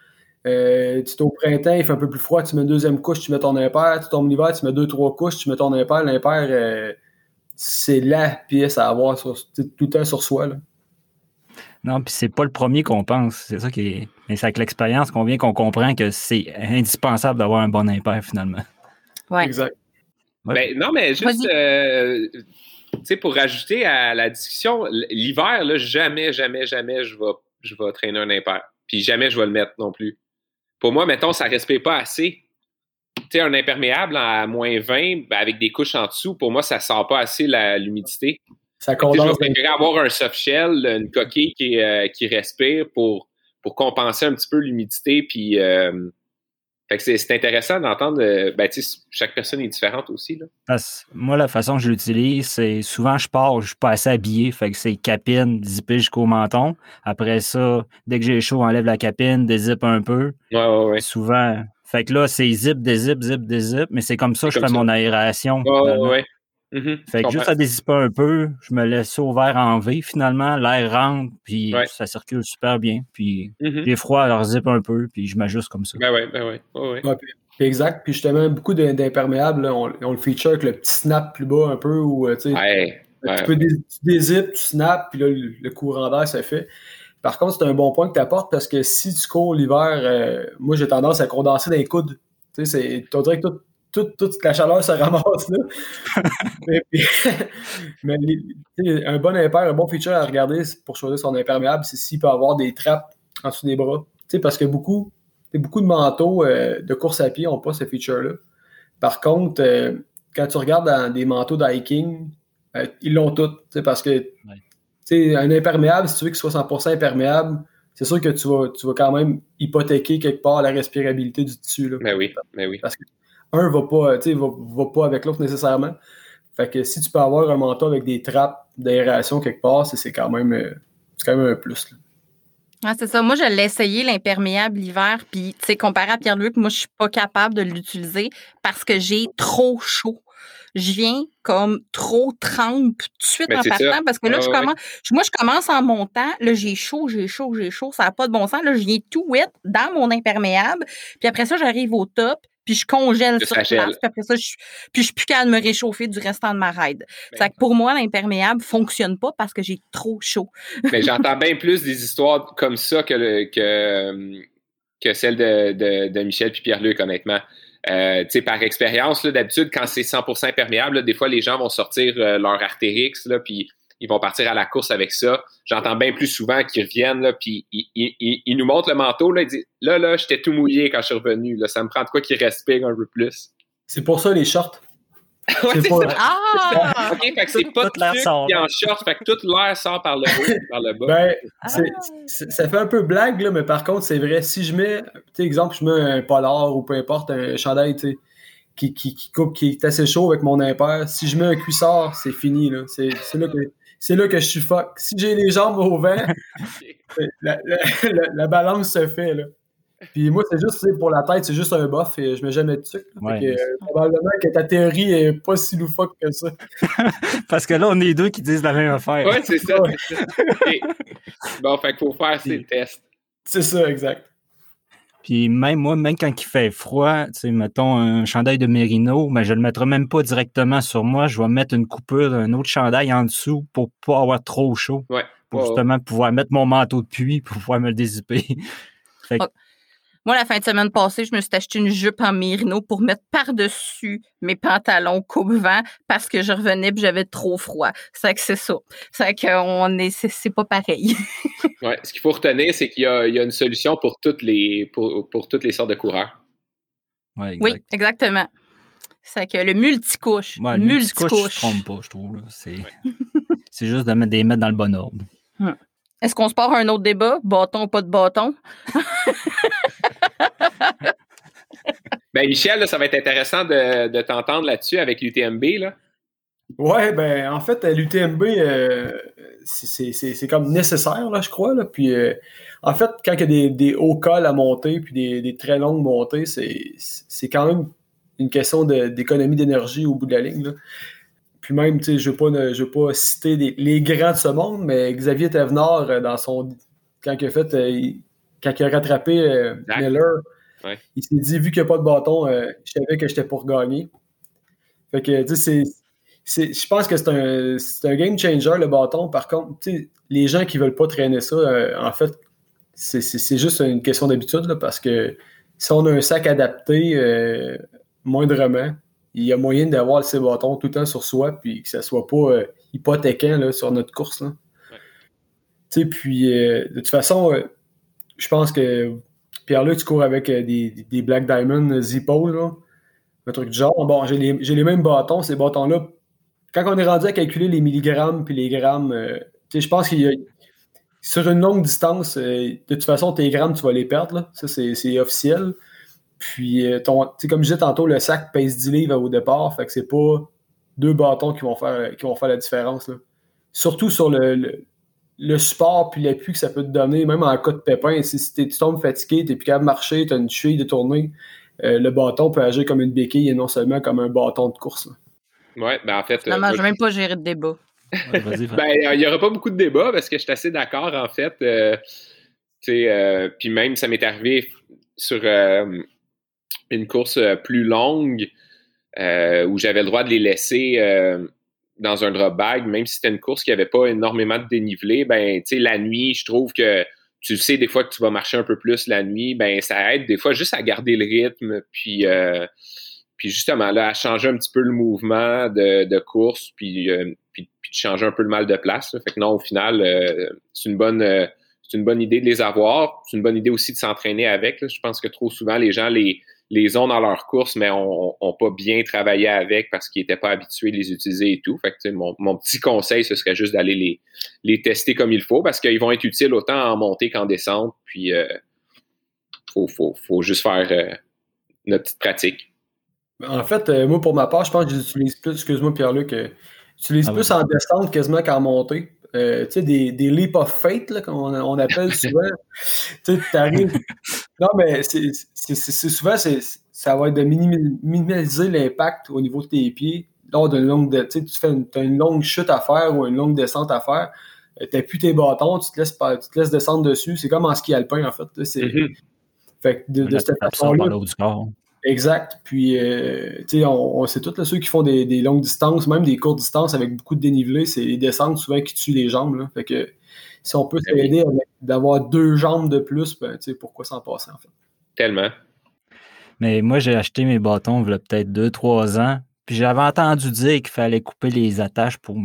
Euh, tu es au printemps, il fait un peu plus froid, tu mets une deuxième couche, tu mets ton impair. Tu tombes l'hiver, tu mets deux, trois couches, tu mets ton impair. L'impair, euh, c'est la pièce à avoir tout le temps sur soi. Là. Non, puis c'est pas le premier qu'on pense. C'est ça qui est. Mais c'est avec l'expérience qu'on vient qu'on comprend que c'est indispensable d'avoir un bon impair finalement. Oui. Exact. Ben, non, mais juste euh, tu sais, pour rajouter à la discussion, l'hiver, là, jamais, jamais, jamais je vais, je vais traîner un impair. Puis jamais je vais le mettre non plus. Pour moi, mettons, ça respire pas assez. Tu un imperméable à moins 20 ben, avec des couches en dessous, pour moi, ça sent pas assez l'humidité. Ça condense. Je avoir un soft shell, une coquille qui, euh, qui respire pour, pour compenser un petit peu l'humidité. Puis, euh, c'est intéressant d'entendre. Euh, ben, chaque personne est différente aussi. Là. moi, la façon que je l'utilise, c'est souvent je pars, je suis pas assez habillé. Fait que c'est capine, zippé jusqu'au menton. Après ça, dès que j'ai chaud, enlève la capine, dézippe un peu. Ouais, ouais, ouais. Souvent. Fait que là, c'est zip, dézip, zip, dézip. Mais c'est comme ça que je fais mon aération. Ouais, ouais. Mm-hmm. Fait que juste à dézipper un peu, je me laisse ouvert en V finalement, l'air rentre, puis ça circule super bien. Puis mm-hmm. j'ai froid, alors zip un peu, puis je m'ajuste comme ça. Ben ouais, ben ouais. ouais, exact. Puis justement, beaucoup d'imperméables, on, on, le feature avec le petit snap plus bas un peu, où euh, tu sais, tu peux dézip, tu snaps, puis là, le, courant d'air se fait. Par contre, c'est un bon point que tu apportes parce que si tu cours l'hiver, euh, moi j'ai tendance à condenser dans les coudes. Tu sais, on dirait que tout, toute, toute la chaleur se <laughs> ramasse là. <laughs> <laughs> mais, un bon impair, un bon feature à regarder pour choisir son imperméable, c'est s'il peut avoir des trappes en dessous des bras. parce que beaucoup, beaucoup de manteaux euh, de course à pied n'ont pas ce feature-là. Par contre, euh, quand tu regardes dans des manteaux d'hiking, euh, ils l'ont tous. Parce que un imperméable, si tu veux qu'il soit 100% imperméable, c'est sûr que tu vas, tu vas quand même hypothéquer quelque part la respirabilité du tissu. Là. Mais oui, mais oui. Parce que un va pas, va, va pas avec l'autre nécessairement. Fait que si tu peux avoir un manteau avec des trappes d'aération quelque part, c'est quand même euh, quand même un plus. Ah, c'est ça. Moi, je l'ai essayé, l'imperméable l'hiver. Puis, tu sais, comparé à Pierre-Luc, moi, je suis pas capable de l'utiliser parce que j'ai trop chaud. Je viens comme trop trempe tout de suite en partant parce que là, je commence, moi, je commence en montant. Là, j'ai chaud, j'ai chaud, j'ai chaud. Ça n'a pas de bon sens. Là, je viens tout wet dans mon imperméable. Puis après ça, j'arrive au top puis je congèle sur place, puis après ça, je, puis je suis plus capable de me réchauffer du restant de ma ride. Ben que pour moi, l'imperméable fonctionne pas parce que j'ai trop chaud. Mais <laughs> j'entends bien plus des histoires comme ça que, que, que celle de, de, de Michel puis Pierre-Luc, honnêtement. Euh, par expérience, d'habitude, quand c'est 100% imperméable, des fois, les gens vont sortir euh, leur Artérix, là, puis ils vont partir à la course avec ça. J'entends bien plus souvent qu'ils reviennent, là, puis ils, nous montrent le manteau, là, ils disent Là, là, j'étais tout mouillé quand je suis revenu. Là, ça me prend de quoi qu'ils respirent un peu plus. C'est pour ça les shorts. <laughs> c'est pas... Ah! OK, fait que c'est pas tout l'air sort. en short, fait que tout l'air sort par le haut, <laughs> par le bas. Ben, ah. ça fait un peu blague, là, mais par contre, c'est vrai. Si je mets, tu exemple, je mets un polar ou peu importe, un chandail, tu sais, qui, qui, qui, coupe, qui est assez chaud avec mon impair, si je mets un cuissard, c'est fini, là. C'est là que c'est là que je suffoque. Si j'ai les jambes au vent, <laughs> la, balance se fait. Là. Puis moi, c'est juste pour la tête, c'est juste un bof et je mets jamais de sucre. Euh, probablement que ta théorie est pas si loufoque que ça. <laughs> Parce que là, on est deux qui disent la même affaire. Oui, c'est ça. <laughs> Bon, fait qu'il faut faire ces tests. C'est ça, exact. Puis même moi, même quand il fait froid, tu sais, mettons un chandail de mérino, mais je le mettrai même pas directement sur moi. Je vais mettre une coupure d'un autre chandail en dessous pour pas avoir trop chaud. Ouais. Pour justement pouvoir mettre mon manteau de pluie <laughs> pour pouvoir me le dézipper. Moi, la fin de semaine passée, je me suis acheté une jupe en mérino pour mettre par-dessus mes pantalons coupe-vent parce que je revenais et j'avais trop froid. C'est que c'est ça. C'est qu'on est, c'est pas pareil. <laughs> ouais. Ce qu'il faut retenir, c'est qu'il y, a, une solution pour toutes les, pour, toutes les sortes de coureurs. Oui, exactement. C'est que le multicouche. Ouais, le multicouche, multicouche. trompe pas, je trouve. <laughs> C'est juste de mettre des mettre dans le bon ordre. Hum. Est-ce qu'on se part un autre débat? Bâton, pas de bâton? <laughs> <laughs> ben, Michel, ça va être intéressant de, t'entendre là-dessus avec l'UTMB. Là. Ouais, ben en fait, l'UTMB, euh, c'est comme nécessaire, là, je crois. Là. Puis euh, en fait, quand il y a des, des, hauts cols à monter, puis des, des très longues montées, c'est quand même une question d'économie d'énergie au bout de la ligne. Là. Puis même, tu sais, je ne veux, pas citer les grands de ce monde, mais Xavier Thévenard, euh, dans son. Quand il a fait. Quand il a rattrapé euh, Miller, il s'est dit, vu qu'il n'y a pas de bâton, je savais que j'étais pour gagner. Fait que, tu sais. Je pense que c'est un, un, game changer, le bâton. Par contre, les gens qui ne veulent pas traîner ça, en fait, c'est juste une question d'habitude, parce que si on a un sac adapté, moindrement, il y a moyen d'avoir ces bâtons tout le temps sur soi, puis que ça soit pas euh, hypothéquant là, sur notre course. Là. sais Puis, euh, de toute façon, euh, je pense que Pierre-Luc, tu cours avec des, des, Black Diamond Zippo. Là. un truc du genre. Bon, j'ai les, mêmes bâtons, ces bâtons-là. Quand on est rendu à calculer les milligrammes puis les grammes, euh, je pense qu'il y a. Sur une longue distance, euh, de toute façon, tes grammes, tu vas les perdre. Là. Ça, c'est officiel. Puis, euh, ton, comme je disais tantôt, le sac pèse 10 livres au départ. Fait que c'est pas deux bâtons qui vont faire, qui vont faire la différence. Là. Surtout sur le, support puis l'appui que ça peut te donner, même en cas de pépin. Si, si tu tombes fatigué, tu n'es plus capable de marcher, tu as une cheville détournée, euh, le bâton peut agir comme une béquille et non seulement comme un bâton de course. Oui, ben en fait. Non, je ne vais même pas gérer de débat. ben, il n'y aura pas beaucoup de débat parce que je suis assez d'accord, en fait. Euh, euh, puis même, ça m'est arrivé sur une course plus longue où j'avais le droit de les laisser dans un drop bag, même si c'était une course qui n'avait pas énormément de dénivelé. Ben, la nuit, je trouve que tu sais des fois que tu vas marcher un peu plus la nuit, ben ça aide des fois juste à garder le rythme, puis, euh, puis justement à changer un petit peu le mouvement de, course, puis, euh, puis, puis, de changer un peu le mal de place. Fait que non, au final, euh, c'est une bonne c'est une bonne idée de les avoir. C'est une bonne idée aussi de s'entraîner avec. Je pense que trop souvent, les gens les, les ont dans leur course, mais ont, pas bien travaillé avec parce qu'ils n'étaient pas habitués de les utiliser et tout. Fait que, mon, mon, petit conseil, ce serait juste d'aller les, les tester comme il faut parce qu'ils vont être utiles autant en montée qu'en descente. Puis, il euh, faut, faut, faut, juste faire euh, notre petite pratique. En fait, euh, moi, pour ma part, je pense que j'utilise plus, excuse-moi Pierre-Luc, j'utilise ah plus en descente quasiment qu'en montée. tu sais, des, des leap of fate, là, comme on, on appelle <laughs> souvent. tu sais, t'arrives, non, mais c'est souvent, ça va être de minimiser l'impact au niveau de tes pieds lors d'une longue. De, tu fais une, as une longue chute à faire ou une longue descente à faire. Euh, tu n'as plus tes bâtons, tu te, laisses, tu te laisses descendre dessus. C'est comme en ski alpin, en fait. Mm-hmm. Fait de, de cette façon-là. Exact. Puis, euh, tu sais, on, sait tous ceux qui font des, des, longues distances, même des courtes distances avec beaucoup de dénivelé, c'est les descentes souvent qui tuent les jambes. Là. Fait que si on peut ben s'aider d'avoir deux jambes de plus, ben, pourquoi s'en passer en fait? Tellement. Mais moi, j'ai acheté mes bâtons il y a peut-être deux, trois ans. Puis j'avais entendu dire qu'il fallait couper les attaches pour,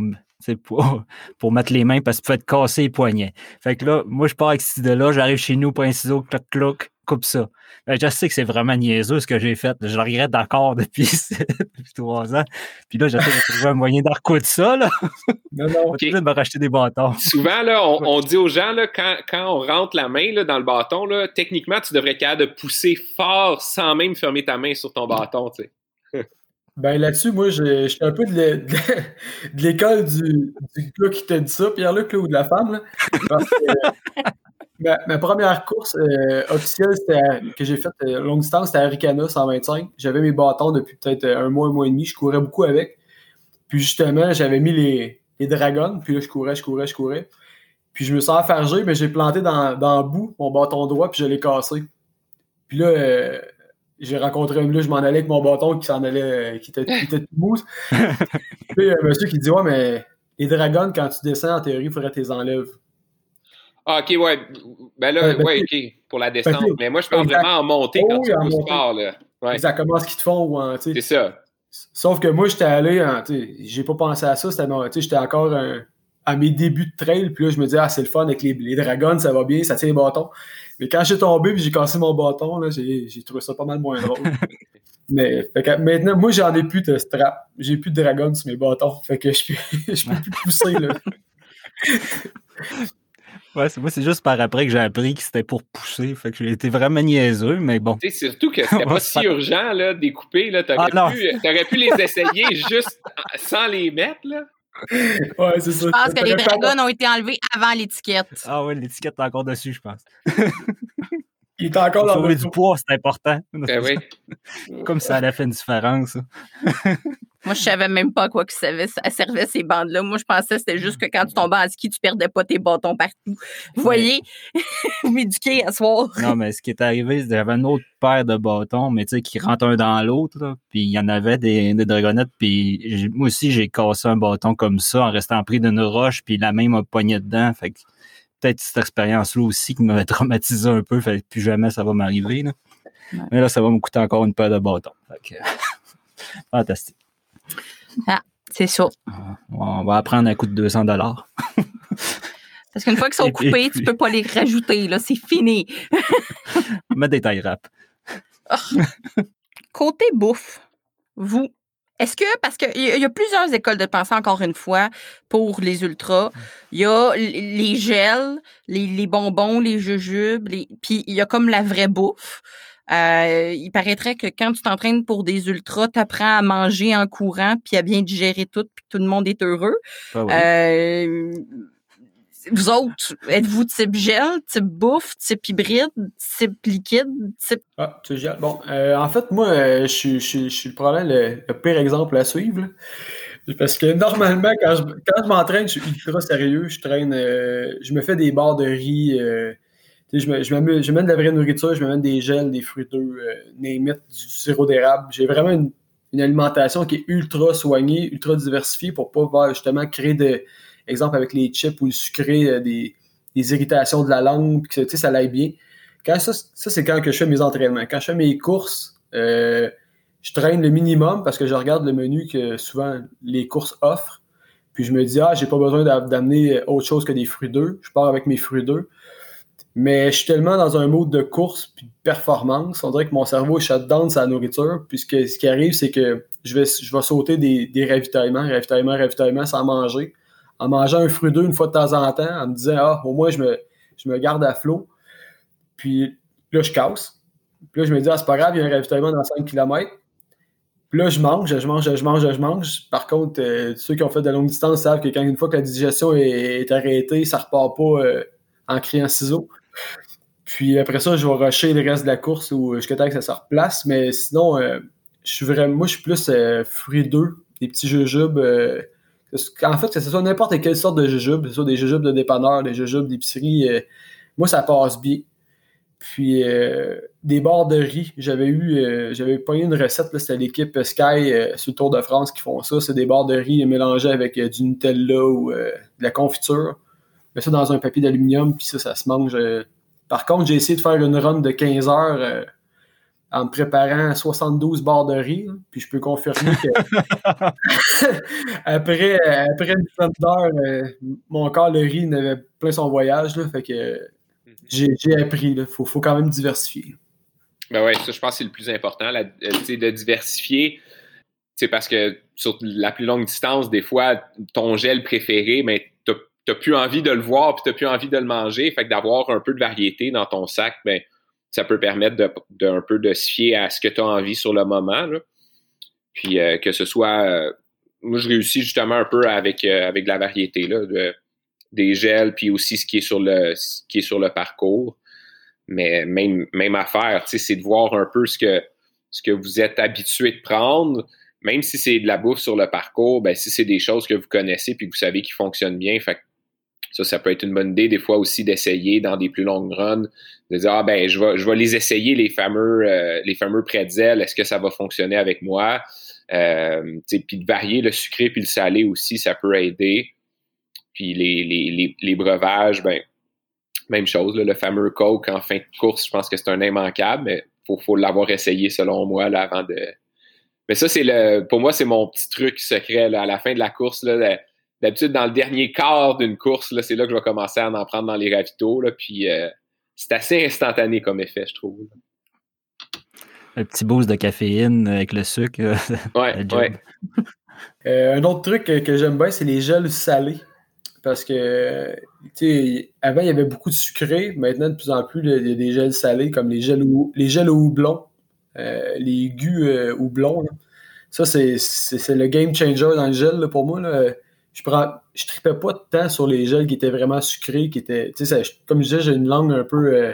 pour, <laughs> pour mettre les mains parce que tu peux te casser les poignets. Fait que là, moi, je pars avec cette idée-là, j'arrive chez nous, point ciseau, cloc, cloc, coupe ça. Ben, je sais que c'est vraiment niaiseux ce que j'ai fait. Je le regrette d'accord depuis, <laughs> trois ans. Puis là, j'essaie de trouver un moyen de recoudre ça. Là. Non, non. <laughs> Okay. de me racheter des bâtons. Souvent, là, <laughs> on, dit aux gens, là, quand, quand, on rentre la main là, dans le bâton, là, techniquement, tu devrais être capable de pousser fort sans même fermer ta main sur ton bâton. Tu sais. Ben là-dessus, moi, je, suis un peu de l'école du, du, gars qui t'a dit ça, Pierre-Luc, ou de la femme. Là, parce que, Ma, première course euh, officielle que j'ai faite euh, longue distance, c'était à Ricana 125. J'avais mes bâtons depuis peut-être euh, un mois, un mois et demi. Je courais beaucoup avec. Puis justement, j'avais mis les, les dragons. Puis là, je courais, je courais, je courais. Puis je me sens enfargé, mais j'ai planté dans, dans le bout mon bâton droit, puis je l'ai cassé. Puis là, j'ai rencontré un là, je m'en allais avec mon bâton qui s'en allait, qui était, qui était tout mousse. <laughs> puis il y a un monsieur qui dit Ouais, mais les dragons, quand tu descends, en théorie, il faudrait que tu les enlèves. Ah, ok, ouais. Ben là, ben, ouais, ok, pour la descente. mais moi, je parle vraiment en montée quand tu es sport, là. Ouais. Exactement ce qu'ils te font. C'est ça. Sauf que moi, j'étais allé, j'ai pas pensé à ça, j'étais encore à mes débuts de trail, puis là, je me disais, ah, c'est le fun avec les, les, dragons, ça va bien, ça tient les bâtons. Mais quand j'ai tombé et j'ai cassé mon bâton, là, j'ai, trouvé ça pas mal moins drôle. <laughs> Mais maintenant, moi, j'en ai plus de strap. J'ai plus de dragons sur mes bâtons. Fait que je peux, <laughs> je peux plus pousser, là. <laughs> Ouais, moi, c'est juste par après que j'ai appris que c'était pour pousser. Fait que j'ai été vraiment niaiseux, mais bon. C'est surtout que <laughs> c'était pas si urgent, là, découper, là. T'aurais, ah, pu, aurais pu les essayer <laughs> juste sans les mettre, là. Ouais, c'est ça. Je pense que les dragons ont été enlevés avant l'étiquette. Ah ouais, l'étiquette est encore dessus, je pense. Il est encore dans le du poids, c'est important. Ben oui. <laughs> Comme ça allait faire une différence. Moi, je savais même pas à quoi que ça servait, ces bandes-là. Moi, je pensais que c'était juste que quand tu tombais en ski, tu perdais pas tes bâtons partout. Vous voyez, <laughs> vous m'éduquez à soir. Non, mais ce qui est arrivé, c'est qu'il y avait une autre paire de bâtons, mais tu sais, qui rentrent un dans l'autre. Puis il y en avait des, des dragonnettes. Puis moi aussi, j'ai cassé un bâton comme ça en restant pris d'une roche, puis la main m'a pogné dedans. Fait que peut-être cette expérience-là aussi qui m'avait <laughs> traumatisé un peu. Fait que plus jamais ça va m'arriver. Mais là, ça va me coûter encore une paire de bâtons. <laughs> fantastique. Ah, c'est ça. On va apprendre un coût de 200 dollars. <laughs> Parce qu'une fois qu'ils sont coupés, tu tu peux pas les rajouter, là, c'est fini. <laughs> Mets des tailles rap. <laughs> Côté bouffe, vous, est-ce que, parce qu'il y, a plusieurs écoles de pensée, encore une fois, pour les ultras. Il y a les gels, les, bonbons, les jujubes, puis il y a comme la vraie bouffe. Euh, il paraîtrait que quand tu t'entraînes pour des ultras, tu apprends à manger en courant, puis à bien digérer tout, puis tout le monde est heureux. Ah euh, vous autres, êtes-vous type gel, type bouffe, type hybride, type liquide, type... Ah, type gel. Bon, euh, en fait, moi, je, suis, je, suis probablement le, pire exemple à suivre. Parce que normalement, quand je, quand je m'entraîne, je suis ultra sérieux. Je traîne, je me fais des barres de riz je, me, de la vraie nourriture, je me mets des gels, des fruits d'eau, euh, du sirop d'érable. J'ai vraiment une, alimentation qui est ultra soignée, ultra diversifiée pour pas justement créer des exemple avec les chips ou le sucré, euh, des, irritations de la langue, que ça l'aille bien. Quand ça, ça c'est quand que je fais mes entraînements. Quand je fais mes courses, euh, je traîne le minimum parce que je regarde le menu que souvent les courses offrent. Puis je me dis, ah, j'ai pas besoin d'amener autre chose que des fruits d'œufs. Je pars avec mes fruits d'œufs. Mais je suis tellement dans un mode de course puis de performance, on dirait que mon cerveau shut down sa nourriture. Puisque ce qui arrive, c'est que je vais, je vais sauter des, ravitaillements, ravitaillements, ravitaillements sans manger. En mangeant un fruit d'eau une fois de temps en temps, en me disant Ah, au moins je me, je me garde à flot. Puis là, je casse. Puis là, je me dis Ah, c'est pas grave, il y a un ravitaillement dans 5 km. Puis là, je mange, je mange, je mange, je mange. Par contre, euh, ceux qui ont fait de longue distance savent que quand une fois que la digestion est, arrêtée, ça repart pas euh, en criant ciseaux. Puis après ça, je vais rusher le reste de la course ou jusqu'à temps que ça se replace. Mais sinon, euh, je moi, je suis plus euh, fruit des petits jujubes. Euh, en fait, que ce soit n'importe quelle sorte de jujubes, ce soit des jujubes de dépanneur, des jujubes d'épicerie, moi, ça passe bien. Puis des bords de riz, j'avais eu, j'avais eu une recette, c'était l'équipe Sky sur le Tour de France qui font ça. C'est des bords de riz mélangés avec du Nutella ou de la confiture. Ça dans un papier d'aluminium, puis ça, ça se mange par contre, j'ai essayé de faire une run de 15 heures euh, en me préparant 72 barres de riz. puis je peux confirmer que <laughs> après, après une dizaine d'heures, euh, mon corps, le riz, n'avait plein son voyage. Là, fait que mhm. j'ai appris. Il faut, faut, quand même diversifier. Ben ouais, ça, je pense que c'est le plus important, euh, de diversifier. C'est parce que sur la plus longue distance, des fois, ton gel préféré, mais tu plus envie de le voir puis tu plus envie de le manger. Fait que d'avoir un peu de variété dans ton sac, ben, ça peut permettre de, peu de se fier à ce que tu as envie sur le moment. Puis euh, que ce soit. Euh, moi, je réussis justement un peu avec, euh, avec de la variété, là, de, des gels, puis aussi ce qui est sur le, qui est sur le parcours. Mais même, même affaire, c'est de voir un peu ce que, ce que vous êtes habitué de prendre même si c'est de la bouffe sur le parcours, ben, si c'est des choses que vous connaissez puis que vous savez qui fonctionnent bien, fait ça, ça peut être une bonne idée des fois aussi d'essayer dans des plus longues runs, de dire ah ben je vais, je vais les essayer les fameux euh, les fameux est-ce que ça va fonctionner avec moi? Euh, Puis de varier le sucré puis le salé aussi, ça peut aider. Puis les, les, les, breuvages, ben même chose, le fameux Coke en fin de course, je pense que c'est un immanquable, mais faut, faut l'avoir essayé selon moi là, avant de. Mais ça, c'est le. Pour moi, c'est mon petit truc secret à la fin de la course. Là, d'habitude, dans le dernier quart d'une course, c'est là que je vais commencer à en prendre dans les ravitaux. Là, puis euh, c'est assez instantané comme effet, je trouve. Un petit boost de caféine avec le sucre. <laughs> ouais, ouais. Euh, un autre truc que, j'aime bien, c'est les gels salés. Parce que, tu sais, avant, il y avait beaucoup de sucré. Maintenant, de plus en plus, il y a des gels salés comme les gels au, les gels au houblon, euh, les gus houblon. Ça, c'est le game changer dans le gel pour moi. Là je prends, je tripais pas de temps sur les gels qui étaient vraiment sucrés, qui étaient, comme je disais, j'ai une langue un peu, euh,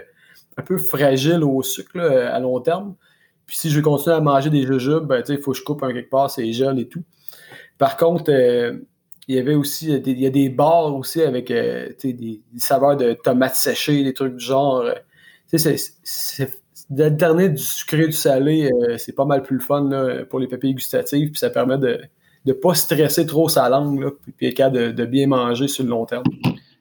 un peu fragile au sucre à long terme. Puis si je veux continuer à manger des jujubes, ben, il faut que je coupe un quelque part ces gels et tout. Par contre, euh, il y avait aussi il y a des bars aussi avec euh, des, des, saveurs de tomates séchées, des trucs du genre. c'est d'alterner du sucré et du salé, c'est pas mal plus le fun pour les papilles gustatives, puis ça permet de, de pas stresser trop sa langue, là, puis être de, bien manger sur le long terme.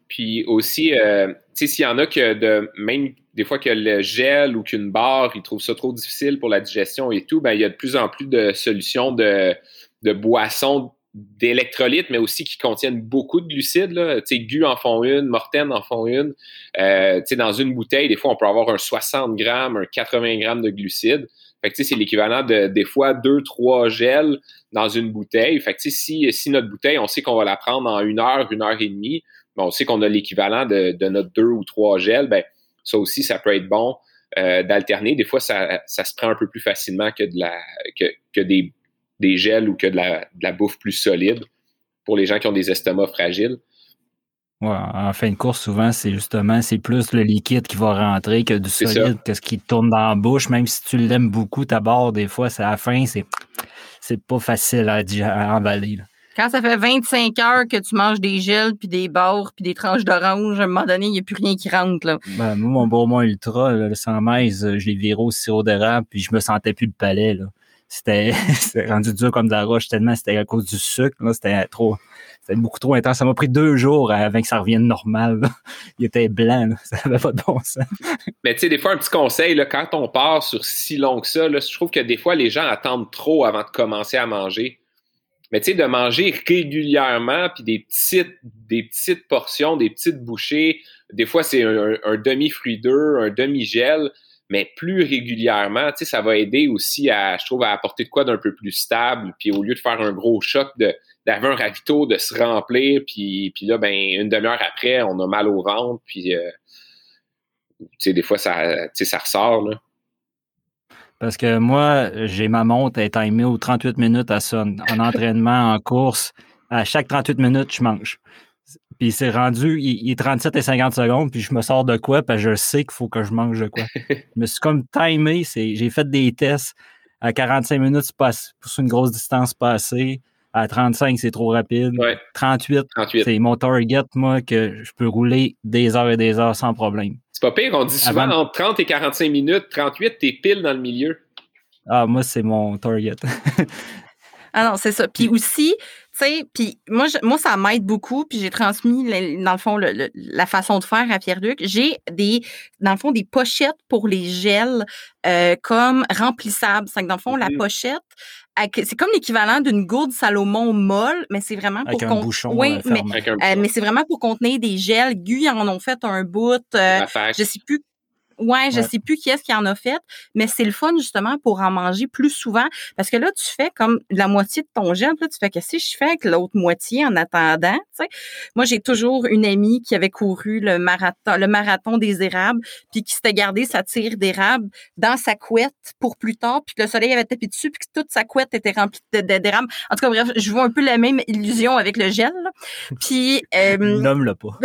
Puis aussi, euh, tu sais, s'il y en a que de même des fois que le gel ou qu'une barre, ils trouvent ça trop difficile pour la digestion et tout, ben il y a de plus en plus de solutions de, de boissons d'électrolytes, mais aussi qui contiennent beaucoup de glucides. Là. Tu sais, Gu en font une, Morten en font une. Euh, dans une bouteille, des fois, on peut avoir un 60 grammes, un 80 grammes de glucides. Fait que c'est l'équivalent de des fois deux, trois gels dans une bouteille. Fait que si, si notre bouteille, on sait qu'on va la prendre en une heure, une heure et demie, ben, on sait qu'on a l'équivalent de, de, notre deux ou trois gels, ben ça aussi, ça peut être bon euh, d'alterner. Des fois, ça, ça, se prend un peu plus facilement que de la que, que des, des gels ou que de la, de la bouffe plus solide pour les gens qui ont des estomacs fragiles. Ouais, en fin de course, souvent, c'est justement, c'est plus le liquide qui va rentrer que du solide, que ce qui tourne dans la bouche. Même si tu l'aimes beaucoup, ta barre, des fois, c'est à la fin, c'est, c'est pas facile à, à emballer. Quand ça fait 25 heures que tu manges des gels, puis des barres, puis des tranches d'orange, à un moment donné, il n'y a plus rien qui rentre. Là. Ben, moi, mon Beaumont Ultra, le 100 miles, je l'ai viré au sirop d'érable, puis je me sentais plus le palais. Là. <laughs> C'était, rendu dur comme de la roche tellement c'était à cause du sucre. Là, c'était trop c'était beaucoup trop intense. Ça m'a pris deux jours avant que ça revienne normal. <laughs> Il était blanc, ça n'avait pas de bon sens. <laughs> Mais tu sais, des fois, un petit conseil, là, quand on part sur si long que ça, là, je trouve que des fois, les gens attendent trop avant de commencer à manger. Mais tu sais, de manger régulièrement, puis des petites, des petites portions, des petites bouchées. Des fois, c'est un, demi-fruit un demi-gel mais plus régulièrement, ça va aider aussi à, je trouve, à apporter de quoi d'un peu plus stable. Puis au lieu de faire un gros choc de, d'avoir un ravito, de se remplir, puis, puis là, ben, une demi-heure après, on a mal au ventre, puis, euh, tu sais, des fois, ça, ça ressort, là. Parce que moi, j'ai ma montre, elle est timée aux 38 minutes à sonne. En entraînement, en course, à chaque 38 minutes, je mange. Puis c'est rendu, il, est 37 et 50 secondes, puis je me sors de quoi, puis je sais qu'il faut que je mange de quoi. <laughs> Mais c'est comme timé, j'ai fait des tests. À 45 minutes, c'est une grosse distance passée. À 35, c'est trop rapide. 38, c'est mon target, moi, que je peux rouler des heures et des heures sans problème. C'est pas pire, on dit souvent entre 30 et 45 minutes. 38, t'es pile dans le milieu. Ah, moi, c'est mon target. <laughs> ah non, c'est ça. Puis aussi, tu sais, puis moi, moi, ça m'aide beaucoup, puis j'ai transmis, dans le fond, la façon de faire à Pierre-Luc. J'ai des, dans le fond, des pochettes pour les gels euh, comme remplissables. C'est que dans le fond, la mm-hmm. pochette, c'est comme l'équivalent d'une gourde Salomon molle, mais c'est vraiment pour un bouchon oui, mais, mais c'est vraiment pour contenir des gels. Guy en ont fait un bout. Euh, je sais plus Ouais, je sais plus qui est-ce qui en a fait, mais c'est le fun justement pour en manger plus souvent parce que là tu fais comme la moitié de ton gel, là tu fais que si je fais avec l'autre moitié en attendant. Moi, j'ai toujours une amie qui avait couru le marathon le marathon des érables puis qui s'était gardé sa tire d'érable dans sa couette pour plus tard puis que le soleil avait tapé dessus puis que toute sa couette était remplie d'érable. En tout cas bref, je vois un peu la même illusion avec le gel. Là. Puis <laughs> euh, nomme-le pas.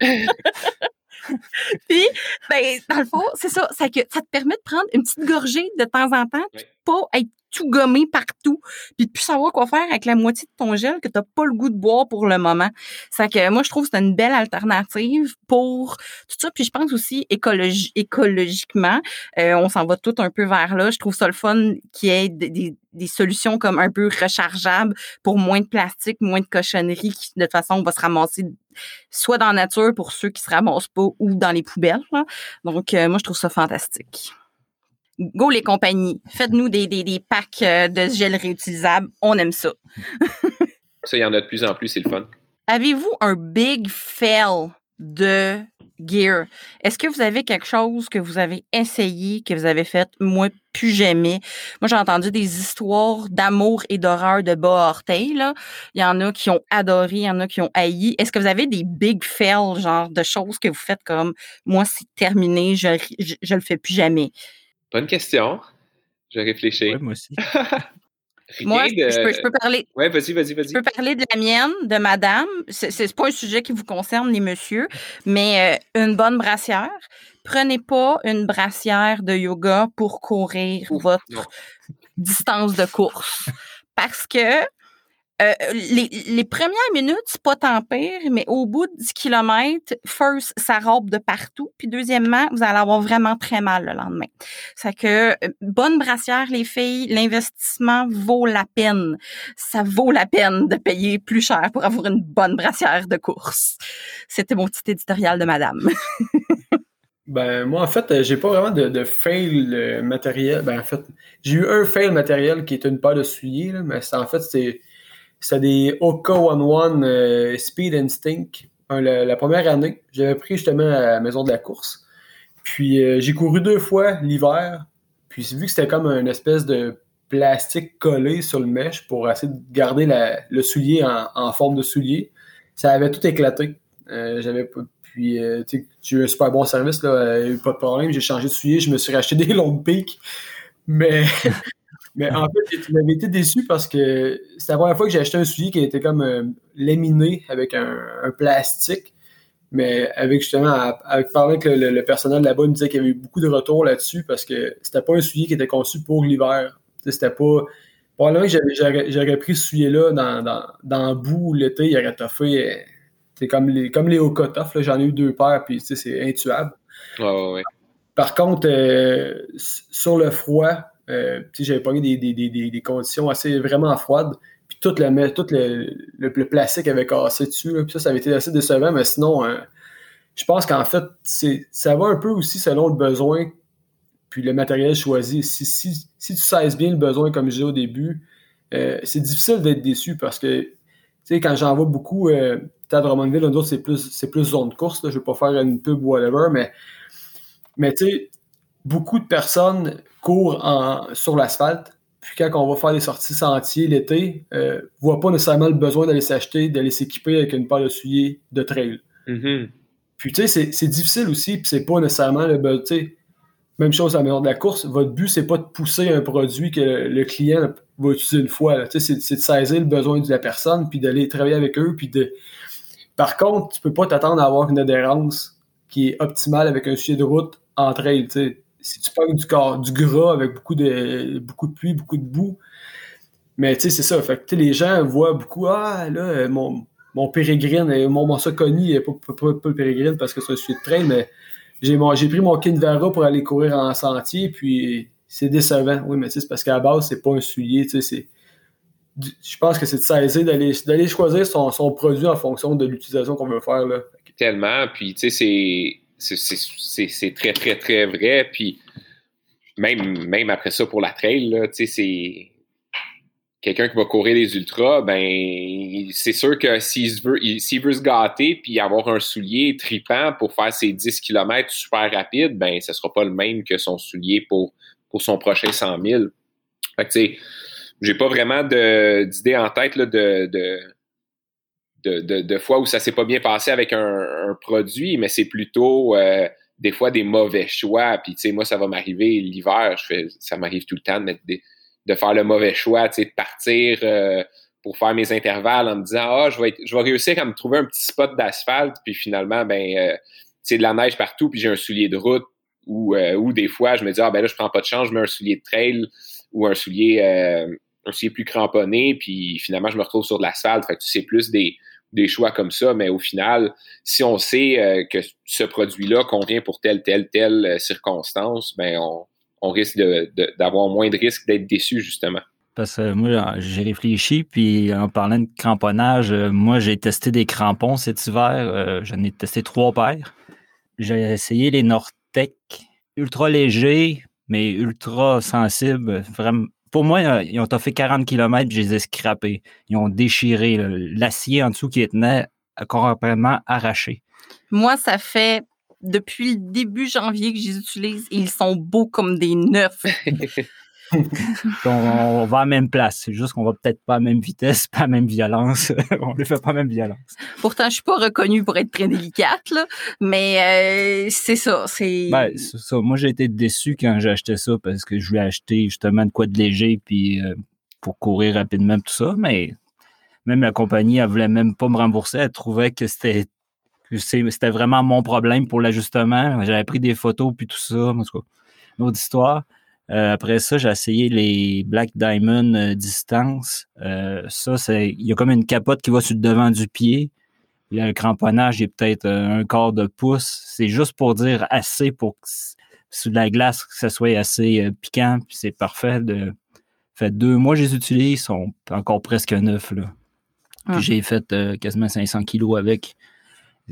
<laughs> <laughs> Puis, ben, dans le fond, c'est ça, ça, que, ça te permet de prendre une petite gorgée de temps en temps, pas être tout gommé partout, puis de plus savoir quoi faire avec la moitié de ton gel que tu n'as pas le goût de boire pour le moment. C'est que moi, je trouve que c'est une belle alternative pour tout ça. Puis je pense aussi écologiquement, euh, on s'en va tout un peu vers là. Je trouve ça le fun qu'il y ait des, des, solutions comme un peu rechargeables pour moins de plastique, moins de cochonneries qui, de toute façon, va se ramasser soit dans la nature pour ceux qui se ramassent pas ou dans les poubelles. Donc, euh, moi, je trouve ça fantastique. Go les compagnies, faites-nous des, des, des, packs euh, de gel réutilisable. On aime ça. <laughs> ça, il y en a de plus en plus, c'est le fun. Avez-vous un big fail? De gear? Est-ce que vous avez quelque chose que vous avez essayé, que vous avez fait, moi, plus jamais? Moi, j'ai entendu des histoires d'amour et d'horreur de bas orteil, là. Il y en a qui ont adoré, il y en a qui ont haï. Est-ce que vous avez des big fails, genre de choses que vous faites comme, moi, c'est terminé, je, je, je le fais plus jamais? Bonne question. Je réfléchis. moi aussi. <laughs> moi, je, peux, parler. Oui, vas-y, vas-y, vas-y. Je peux parler de la mienne, de madame. C'est pas un sujet qui vous concerne, les messieurs, mais euh, une bonne brassière. Prenez pas une brassière de yoga pour courir votre distance de course. Parce que euh, les, premières minutes, c'est pas tant pire, mais au bout de 10 km, first, ça robe de partout. Puis deuxièmement, vous allez avoir vraiment très mal le lendemain. C'est que, euh, bonne brassière, les filles, l'investissement vaut la peine. Ça vaut la peine de payer plus cher pour avoir une bonne brassière de course. C'était mon petit éditorial de madame. <laughs> Ben, moi, en fait, euh, j'ai pas vraiment de, fail matériel. Ben, en fait, j'ai eu un fail matériel qui est une paire de souliers, mais en fait, c'est c'est des Oka One One euh, Speed Instinct. la, première année, j'avais pris justement à la maison de la course. Puis euh, j'ai couru deux fois l'hiver. Puis vu que c'était comme une espèce de plastique collé sur le mèche pour essayer de garder le soulier en, forme de soulier, ça avait tout éclaté. Euh, j'avais puis euh, j'ai eu un super bon service, là, eu pas de problème. J'ai changé de soulier, je me suis racheté <laughs> des longues piques. Mais, mais en fait, j'avais été déçu parce que c'était la première fois que j'ai acheté un soulier qui était comme euh, laminé avec un, plastique. Mais avec justement, avec parler avec le, personnel là-bas, il me disait qu'il y avait eu beaucoup de retours là-dessus parce que c'était pas un soulier qui était conçu pour l'hiver. C'était pas. Probablement que j'aurais pris ce soulier-là dans, dans, dans le bout l'été, il aurait toffé. Euh, c'est comme les, comme les j'en ai eu deux paires, puis c'est intuable. Par contre, euh, sur le froid, euh, j'avais pogné des, des, des, conditions assez vraiment froides. Puis tout le, le, le, plastique avait cassé dessus. puis ça, ça avait été assez décevant, mais sinon, euh, je pense qu'en fait, ça va un peu aussi selon le besoin puis le matériel choisi. Si, si, si tu sais bien le besoin, comme je disais au début, euh, c'est difficile d'être déçu parce que, quand j'en vois beaucoup, euh, à Drummondville, un autre, c'est plus, c'est plus zone de course, là, je vais pas faire une pub ou whatever, mais, mais tu sais, beaucoup de personnes courent en, sur l'asphalte, puis quand on va faire des sorties sentiers l'été, euh, voient pas nécessairement le besoin d'aller s'acheter, d'aller s'équiper avec une paire de souliers de trail. Mm-hmm. Puis tu sais, c'est difficile aussi, puis c'est pas nécessairement le tu même chose à la maison de la course, votre but, c'est pas de pousser un produit que le client va utiliser une fois. C'est de saisir le besoin de la personne, puis d'aller travailler avec eux. Puis de... Par contre, tu peux pas t'attendre à avoir une adhérence qui est optimale avec un sujet de route entre elles. Si tu parles du, corps, du gras avec beaucoup de, beaucoup de pluie, beaucoup de boue, mais tu sais, c'est ça. Fait que les gens voient beaucoup Ah, là, mon, mon pérégrine, mon, mon Soconi, pas, pas, pas, pas, le pérégrine parce que c'est un sujet de train, mais j'ai pris mon Kinvara pour aller courir en sentier, puis c'est décevant. Oui, mais c'est parce qu'à la base, c'est pas un soulier. Je pense que c'est de saisir, d'aller choisir son, son, produit en fonction de l'utilisation qu'on veut faire. Là. Tellement. Puis, tu sais, c'est très, très, très vrai. Puis, même, même après ça, pour la trail, c'est quelqu'un qui va courir les ultras, ben c'est sûr que s'il veut, veut se gâter puis avoir un soulier tripant pour faire ses 10 km super rapide, ben ce sera pas le même que son soulier pour, pour son prochain 100 000. Fait que tu sais, j'ai pas vraiment d'idée en tête là, de, de, fois où ça s'est pas bien passé avec un, produit, mais c'est plutôt euh, des fois des mauvais choix. Puis tu sais, moi, ça va m'arriver l'hiver, je fais, ça m'arrive tout le temps de mettre des de faire le mauvais choix, tu sais, de partir euh, pour faire mes intervalles en me disant Ah, je vais, je vais réussir à me trouver un petit spot d'asphalte, puis finalement, ben, euh, c'est de la neige partout, puis j'ai un soulier de route, ou, euh, ou des fois, je me dis Ah, ben là, je prends pas de chance, je mets un soulier de trail ou un soulier, un soulier plus cramponné, puis finalement, je me retrouve sur de l'asphalte. Fait que c'est plus des, des choix comme ça, mais au final, si on sait que ce produit-là convient pour telle, telle, telle circonstance, ben on, on risque d'avoir moins de risques d'être déçu, justement. Parce que moi, j'ai réfléchi, puis en parlant de cramponnage, euh, moi, j'ai testé des crampons cet hiver. Euh, j'en ai testé trois paires. J'ai essayé les Nortec, ultra légers, mais ultra sensibles. Vraiment. Pour moi, euh, ils ont fait 40 km, je les ai scrappés. Ils ont déchiré. L'acier en dessous qui tenait complètement arraché. Moi, ça fait depuis le début janvier que je les utilise et ils sont beaux comme des neufs. <laughs> <laughs> on, va à la même place. C'est juste qu'on va peut-être pas à la même vitesse, pas à la même violence. <laughs> on ne fait pas la même violence. Pourtant, je suis pas reconnue pour être très délicate, là, mais euh, c'est ça. C'est... Ben, ça. Moi, j'ai été déçu quand j'ai acheté ça parce que je voulais acheter justement de quoi de léger puis euh, pour courir rapidement tout ça, mais même la compagnie, elle voulait même pas me rembourser. Elle trouvait que c'était c'était vraiment mon problème pour l'ajustement. J'avais pris des photos puis tout ça. En tout cas, une autre histoire. Euh, après ça, j'ai essayé les Black Diamond euh, distance. Euh, ça, c'est. Il y a comme une capote qui va sur le devant du pied. Il y a un cramponnage, il est peut-être un quart de pouce. C'est juste pour dire assez pour que sur la glace, que ça soit assez piquant, puis c'est parfait. De... Fait deux mois, je les utilise, ils sont encore presque neufs. Là. Ah. j'ai fait quasiment 500 kilos avec.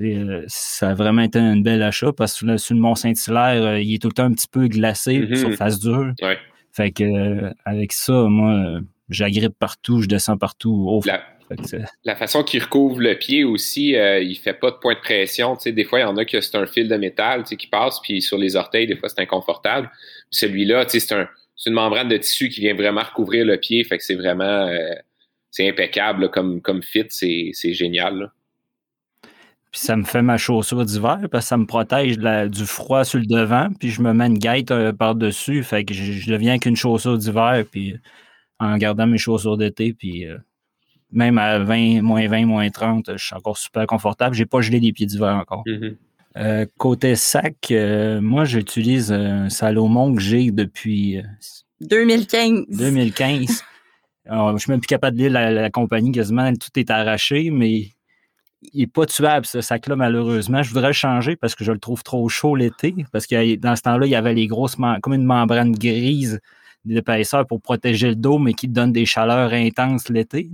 Euh, ça a vraiment été un bel achat parce que sur le Mont-Saint-Hilaire, euh, il est tout le temps un petit peu glacé, mm-hmm. sur face dure. Ouais. Fait que euh, avec ça, moi, j'agrippe partout, je descends partout. La, La façon qu'il recouvre le pied aussi, euh, il fait pas de point de pression. des fois, il y en a que c'est un fil de métal qui passe, puis sur les orteils, des fois, c'est inconfortable. Celui-là, c'est un, une membrane de tissu qui vient vraiment recouvrir le pied. Fait que c'est vraiment euh, c'est impeccable comme, comme fit, c'est génial. Puis ça me fait ma chaussure d'hiver parce que ça me protège du froid sur le devant. Puis je me mets une guette euh, par-dessus. Fait que je, deviens qu'une chaussure d'hiver. Puis en gardant mes chaussures d'été. Puis euh, même à 20, moins 20, moins 30, je suis encore super confortable. J'ai pas gelé les pieds d'hiver encore. Mm-hmm. Euh, côté sac, moi j'utilise un Salomon que j'ai depuis 2015. 2015. <laughs> Alors, je suis même plus capable de lire la compagnie quasiment. Tout est arraché, mais il n'est pas tuable, ce sac-là, malheureusement. Je voudrais le changer parce que je le trouve trop chaud l'été. Parce que dans ce temps-là, il y avait les grosses, comme une membrane grise d'épaisseur pour protéger le dos, mais qui donne des chaleurs intenses l'été.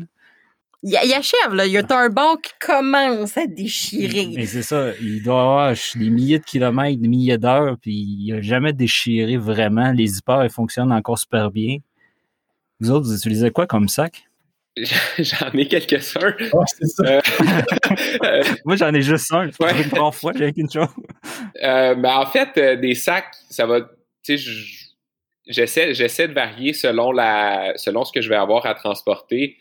Il, y achève, là. Il y a un banc qui commence à déchirer. Mais c'est ça. Il doit avoir des milliers de kilomètres, des milliers d'heures, puis il n'a jamais déchiré vraiment. Les zippers, ils fonctionnent encore super bien. Vous autres, vous utilisez quoi comme sac? <laughs> J'en ai quelques-uns. Euh, <laughs> euh, Moi, j'en ai juste un. Ouais. Trois fois, j'ai qu'une chose. Euh, ben, en fait, des sacs, ça va. Tu sais, j'essaie, j'essaie de varier selon, la, selon ce que je vais avoir à transporter.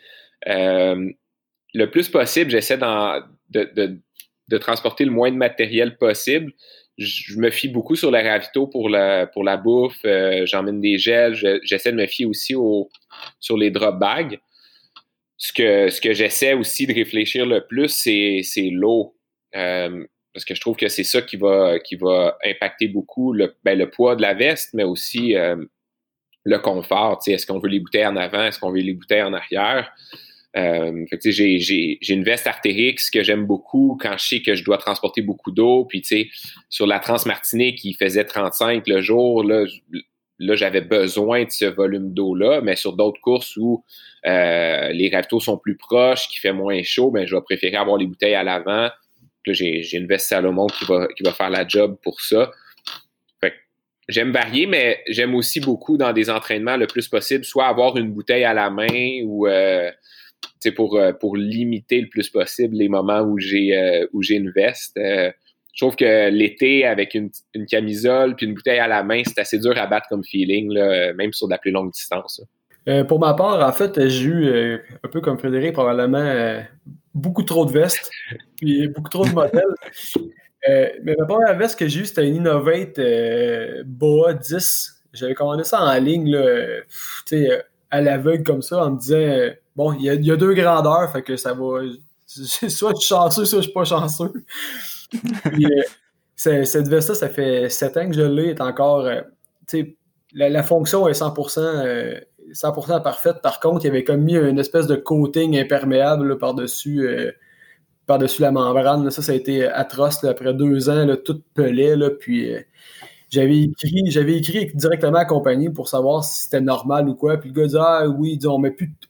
le plus possible, j'essaie de, de, de, transporter le moins de matériel possible. Je, me fie beaucoup sur les ravito pour la, pour la bouffe. j'emmène des gels. j'essaie de me fier aussi au, sur les drop bags ce que, ce que j'essaie aussi de réfléchir le plus, c'est l'eau. Euh, parce que je trouve que c'est ça qui va, qui va impacter beaucoup le, ben, le poids de la veste, mais aussi euh, le confort. Est-ce qu'on veut les bouteilles en avant? Est-ce qu'on veut les bouteilles en arrière? Euh, j'ai une veste Artérix que j'aime beaucoup quand je sais que je dois transporter beaucoup d'eau. Puis, sur la Transmartinique, il faisait 35 le jour. Là, là j'avais besoin de ce volume d'eau-là, mais sur d'autres courses où euh, les ravitaux sont plus proches, qui fait moins chaud, ben, je vais préférer avoir les bouteilles à l'avant. J'ai une veste Salomon qui va, qui va faire la job pour ça. J'aime varier, mais j'aime aussi beaucoup dans des entraînements le plus possible, soit avoir une bouteille à la main ou euh, pour, euh, pour limiter le plus possible les moments où j'ai euh, où j'ai une veste. Je trouve que l'été, avec une, une, camisole puis une bouteille à la main, c'est assez dur à battre comme feeling, là, même sur de la plus longue distance. Euh, pour ma part, en fait, j'ai eu, euh, un peu comme Frédéric, probablement euh, beaucoup trop de vestes, <laughs> puis beaucoup trop de modèles. mais ma première veste que j'ai eue, c'était une Innovate Boa 10. J'avais commandé ça en ligne, là, à l'aveugle comme ça, en me disant bon, il y, a deux grandeurs, fait que ça va. <laughs> Soit je suis chanceux, soit je suis pas chanceux. Puis, cette veste-là, ça fait 7 ans que je l'ai, est encore. La, la, fonction est 100%100% parfaite. Par contre, il avait comme mis une espèce de coating imperméable par-dessus euh, par-dessus la membrane. Ça, ça a été atroce. après deux ans, tout pelait. Puis euh, j'avais écrit, j'avais écrit directement à la compagnie pour savoir si c'était normal ou quoi. Puis le gars dit Ah oui,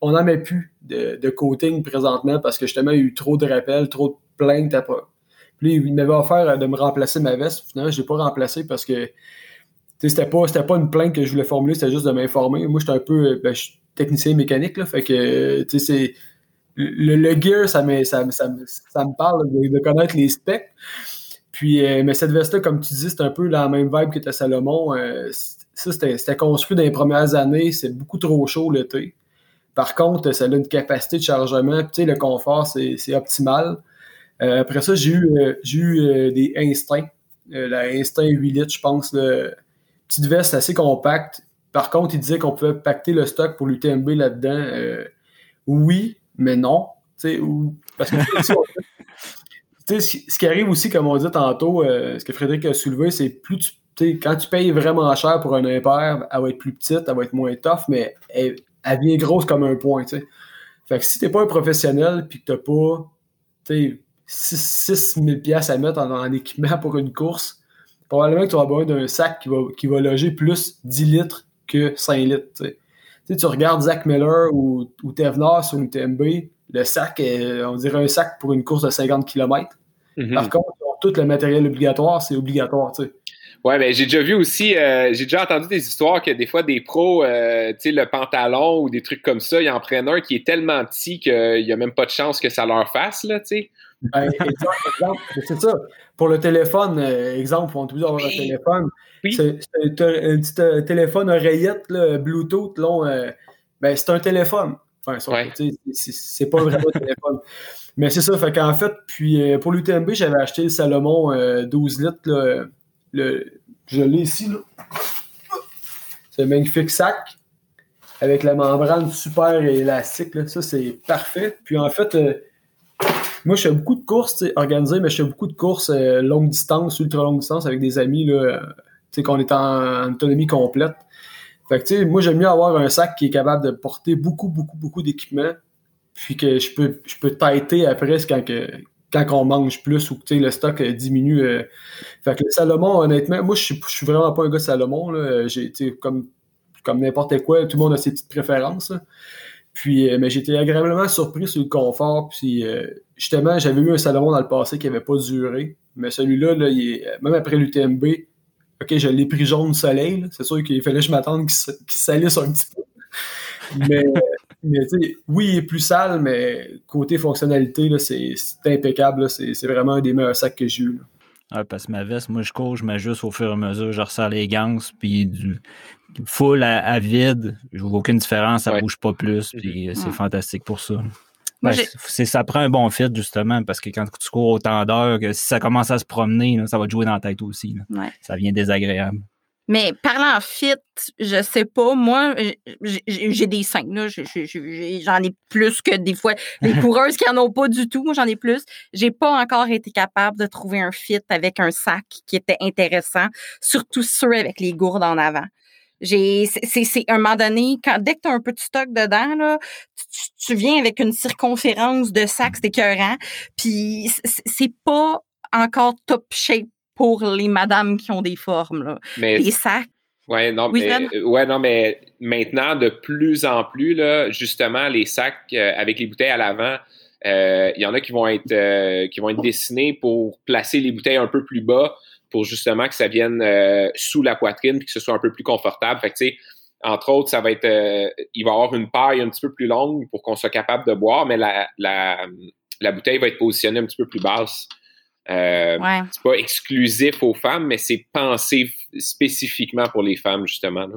on n'en met plus de, coating présentement parce que justement, il y a eu trop de rappels, trop de plaintes. Puis il m'avait offert de me remplacer ma veste. Finalement, je l'ai pas remplacé parce que c'était pas, pas une plainte que je voulais formuler, c'était juste de m'informer. Moi, j'étais un peu, ben, je suis technicien mécanique, là, fait que, tu sais, le, le, gear, ça me, ça, ça, ça me parle de, connaître les specs. Puis, euh, mais cette veste-là, comme tu dis, c'est un peu la même vibe que ta Salomon. Euh, ça, c'était construit dans les premières années. C'est beaucoup trop chaud l'été. Par contre, ça a une capacité de chargement. Puis, le confort, c'est optimal. Euh, après ça, j'ai eu, j'ai eu des Instincts. la Instinct 8 litres, je pense, petite veste assez compacte. Par contre, il disait qu'on pouvait pacter le stock pour l'UTMB là-dedans. Euh, oui, mais non. Ou, parce que <laughs> ce qui arrive aussi, comme on dit tantôt, euh, ce que Frédéric a soulevé, c'est plus tu quand tu payes vraiment cher pour un impair, elle va être plus petite, elle va être moins tough, mais elle, vient grosse comme un point. T'sais. Fait que si t'es pas un professionnel puis que t'as pas 6 000 à mettre en, équipement pour une course, probablement que tu vas besoin d'un sac qui va, qui va loger plus 10 litres que 5 litres. Tu, tu regardes Zach Miller ou, ou Tevnar sur une TMB, le sac, est, on dirait un sac pour une course de 50 km. Mm-hmm. Par contre, tout le matériel obligatoire, c'est obligatoire. Ouais, ben j'ai déjà vu aussi, euh, j'ai déjà entendu des histoires que des fois des pros, euh, tu sais, le pantalon ou des trucs comme ça, ils en prennent un qui est tellement petit qu'il n'y a même pas de chance que ça leur fasse, là, tu sais. Ben, c'est ça. Pour le téléphone, euh, exemple, on toujours avoir un téléphone. C'est un, petit téléphone oreillette, là, Bluetooth, là, ben, c'est un téléphone. Enfin, c'est pas vraiment un <laughs> téléphone. Mais c'est ça, fait qu'en fait, puis pour l'UTMB, j'avais acheté le Salomon 12 litres, là, le, je l'ai ici. C'est un magnifique sac avec la membrane super élastique. Là. Ça, c'est parfait. Puis en fait, euh, moi, je fais beaucoup de courses organisées, mais je fais beaucoup de courses euh, longue distance, ultra longue distance avec des amis, là, qu'on est en, autonomie complète. Fait que, tu sais, moi, j'aime mieux avoir un sac qui est capable de porter beaucoup, beaucoup, beaucoup d'équipements, puis que je peux, je peux têter après quand, que, quand on mange plus ou que le stock euh, diminue. Euh. Fait que le Salomon, honnêtement, moi, je suis, vraiment pas un gars Salomon. Là. J'ai, comme comme n'importe quoi, tout le monde a ses petites préférences. Puis, euh, mais j'étais agréablement surpris sur le confort. Puis, justement, j'avais eu un Salomon dans le passé qui n'avait pas duré. Mais celui-là, là, même après l'UTMB, OK, je l'ai pris jaune soleil. C'est sûr qu'il fallait que je m'attende qu'il salisse un petit peu. Mais <laughs> mais oui, il est plus sale, mais côté fonctionnalité, c'est impeccable. C'est vraiment un des meilleurs sacs que j'ai eu. Ouais, parce que ma veste, moi, je cours, je m'ajuste au fur et à mesure, je ressors les gants, puis du full à, vide, je vois aucune différence, ça ne bouge pas plus, puis c'est fantastique pour ça. Ben, ça prend un bon fit, justement, parce que quand tu cours autant d'heures, que si ça commence à se promener, ça va te jouer dans la tête aussi. Ça devient désagréable. Mais parlant fit, je sais pas, moi, j'ai des seins, là. J'en ai plus que des fois <laughs> les coureuses qui en ont pas du tout. Moi, j'en ai plus. J'ai pas encore été capable de trouver un fit avec un sac qui était intéressant, surtout ceux avec les gourdes en avant. J'ai, c'est, un moment donné, quand, dès que tu as un peu de stock dedans, là, tu, viens avec une circonférence de sac, c'est écœurant. Puis c'est pas encore top shape pour les madames qui ont des formes. Là. Mais, les sacs. Ouais, non, mais, euh, ouais, non, mais maintenant, de plus en plus, là, justement, les sacs euh, avec les bouteilles à l'avant, euh, il y en a qui vont être qui vont être dessinés pour placer les bouteilles un peu plus bas pour justement que ça vienne sous la poitrine et que ce soit un peu plus confortable. Fait que, tu sais, entre autres, ça va être il va y avoir une paille un petit peu plus longue pour qu'on soit capable de boire, mais la, la, la bouteille va être positionnée un petit peu plus basse. Euh, c'est pas exclusif aux femmes, mais c'est pensé spécifiquement pour les femmes, justement.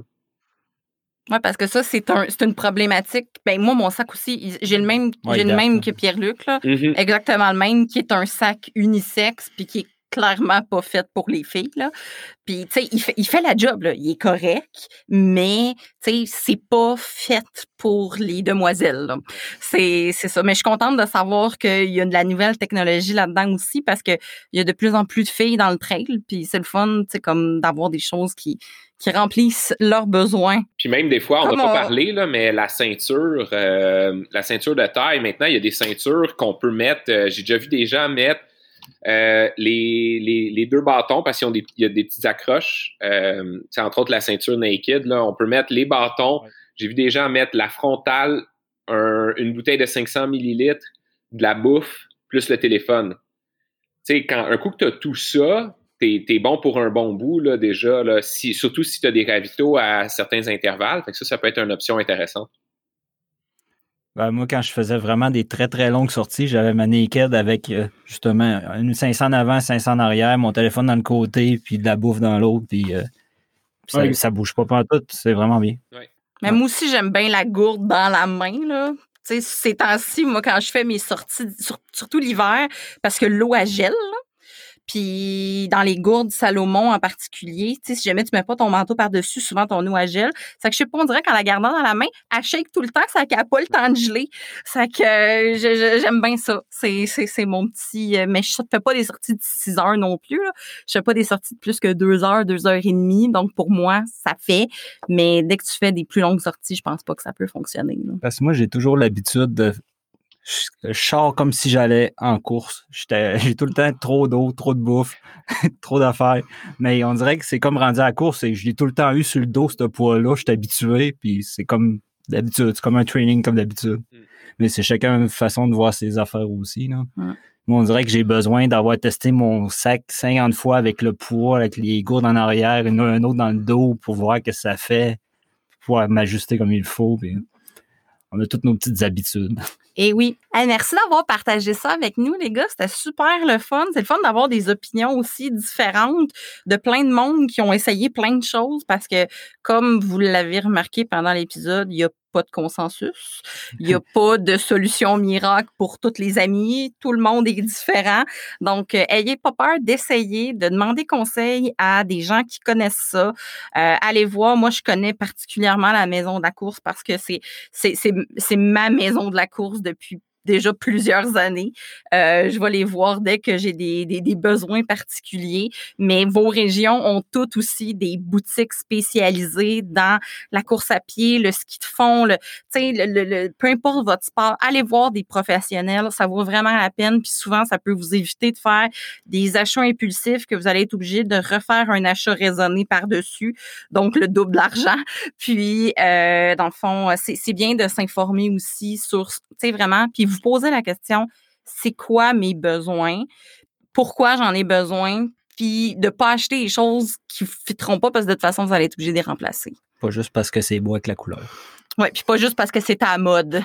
Oui, parce que ça, c'est un, une problématique. Ben, moi, mon sac aussi, j'ai le même, j'ai le même que Pierre-Luc, mm-hmm. exactement le même, qui est un sac unisexe, puis qui est clairement pas fait pour les filles. Là. Puis, tu sais, il fait, il fait la job, là. il est correct, mais, tu sais, c'est pas fait pour les demoiselles. C'est, c'est ça. Mais je suis contente de savoir qu'il y a de la nouvelle technologie là-dedans aussi parce qu'il y a de plus en plus de filles dans le trail. Puis c'est le fun, tu sais, comme d'avoir des choses qui, qui remplissent leurs besoins. Puis même des fois, on n'a pas parlé, là, mais la ceinture, euh, la ceinture de taille, maintenant, il y a des ceintures qu'on peut mettre. Euh, j'ai déjà vu des gens mettre euh, les, deux bâtons, parce qu'il y, a des petites accroches, euh, entre autres la ceinture naked, là, on peut mettre les bâtons. J'ai vu des gens mettre la frontale, une bouteille de 500 millilitres, de la bouffe, plus le téléphone. Tu sais, quand un coup que tu as tout ça, tu es, bon pour un bon bout, là, déjà, là, si, surtout si tu as des ravitaux à certains intervalles. Fait que ça, ça peut être une option intéressante. Ben, moi, quand je faisais vraiment des très, très longues sorties, j'avais ma naked avec euh, justement une 500 en avant, 500 en arrière, mon téléphone dans le côté, puis de la bouffe dans l'autre, puis, euh, ça, ça, bouge pas tout, c'est vraiment bien. Mais moi aussi, j'aime bien la gourde dans la main, là. sais, ces temps-ci, moi, quand je fais mes sorties, surtout l'hiver, parce que l'eau, elle gèle, là, puis dans les gourdes Salomon en particulier, tu sais, si jamais tu mets pas ton manteau par-dessus, souvent ton eau à gel. Ça que je sais pas, on dirait qu'en la gardant dans la main, elle shake tout le temps, ça n'a pas le temps de geler. Ça que j'aime bien ça. C'est, c'est, mon petit. Euh, mais je fais pas des sorties de 6 heures non plus. Là. Je fais pas des sorties de plus que 2 heures, 2 heures et demie. Donc pour moi, ça fait. Mais dès que tu fais des plus longues sorties, je pense pas que ça peut fonctionner. Parce que moi, j'ai toujours l'habitude de je, sors comme si j'allais en course. <laughs> J'ai tout le temps trop d'eau, trop de bouffe, <laughs> trop d'affaires. Mais on dirait que c'est comme rendu à la course et je l'ai tout le temps eu sur le dos, ce poids-là. Je suis habitué, puis c'est comme d'habitude. C'est comme un training comme d'habitude. Mm. Mais c'est chacun une façon de voir ses affaires aussi. Là. Moi, on dirait que j'ai besoin d'avoir testé mon sac 50 fois avec le poids, avec les gourdes en arrière, et un autre dans le dos pour voir ce que ça fait, pour pouvoir m'ajuster comme il faut. on a toutes nos petites habitudes. <laughs> Et oui. Merci d'avoir partagé ça avec nous, les gars. C'était super le fun. C'est le fun d'avoir des opinions aussi différentes de plein de monde qui ont essayé plein de choses parce que, comme vous l'avez remarqué pendant l'épisode, il y a pas de consensus. Il n'y a <laughs> pas de solution miracle pour toutes les amis. Tout le monde est différent. Donc, euh, ayez pas peur d'essayer, de demander conseil à des gens qui connaissent ça. Euh, allez voir. Moi, je connais particulièrement la maison de la course parce que c'est, c'est, c'est ma maison de la course depuis déjà plusieurs années. Euh, je vais les voir dès que j'ai des, des, des, besoins particuliers. Mais vos régions ont toutes aussi des boutiques spécialisées dans la course à pied, le ski de fond, le, le, le, peu importe votre sport. Allez voir des professionnels, ça vaut vraiment la peine. Puis souvent, ça peut vous éviter de faire des achats impulsifs que vous allez être obligé de refaire un achat raisonné par-dessus, donc le double d'argent. <laughs> Puis, euh, dans le fond, c'est bien de s'informer aussi sur, tu sais, vraiment, puis vous vous posez la question, c'est quoi mes besoins? Pourquoi j'en ai besoin? Puis de pas acheter des choses qui ne fitteront pas parce que de toute façon, vous allez être obligé de les remplacer. Pas juste parce que c'est beau avec la couleur. Oui, puis pas juste parce que c'est à mode.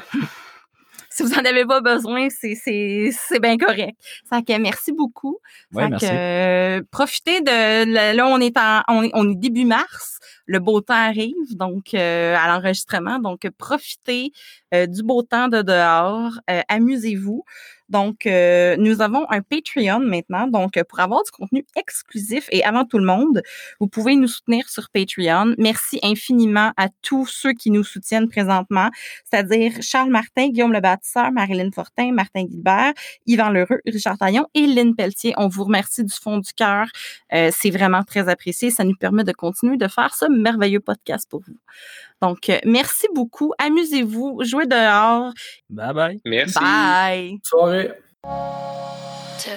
Si vous en avez pas besoin, c'est c'est bien correct. Ça que merci beaucoup. Ouais, merci. Euh, profitez de là on est en on est, on est début mars, le beau temps arrive donc euh, à l'enregistrement donc profitez euh, du beau temps de dehors, amusez-vous. Donc, euh, nous avons un Patreon maintenant. Donc, pour avoir du contenu exclusif et avant tout le monde, vous pouvez nous soutenir sur Patreon. Merci infiniment à tous ceux qui nous soutiennent présentement, c'est-à-dire Charles Martin, Guillaume Le Bâtisseur, Marilyn Fortin, Martin Guilbert, Yvan Lheureux, Richard Taillon et Lynn Pelletier. On vous remercie du fond du cœur. Euh, c'est vraiment très apprécié. Ça nous permet de continuer de faire ce merveilleux podcast pour vous. Donc, euh, merci beaucoup. Amusez-vous. Jouez dehors. Bye bye. Merci. Bye. Soirée. Two.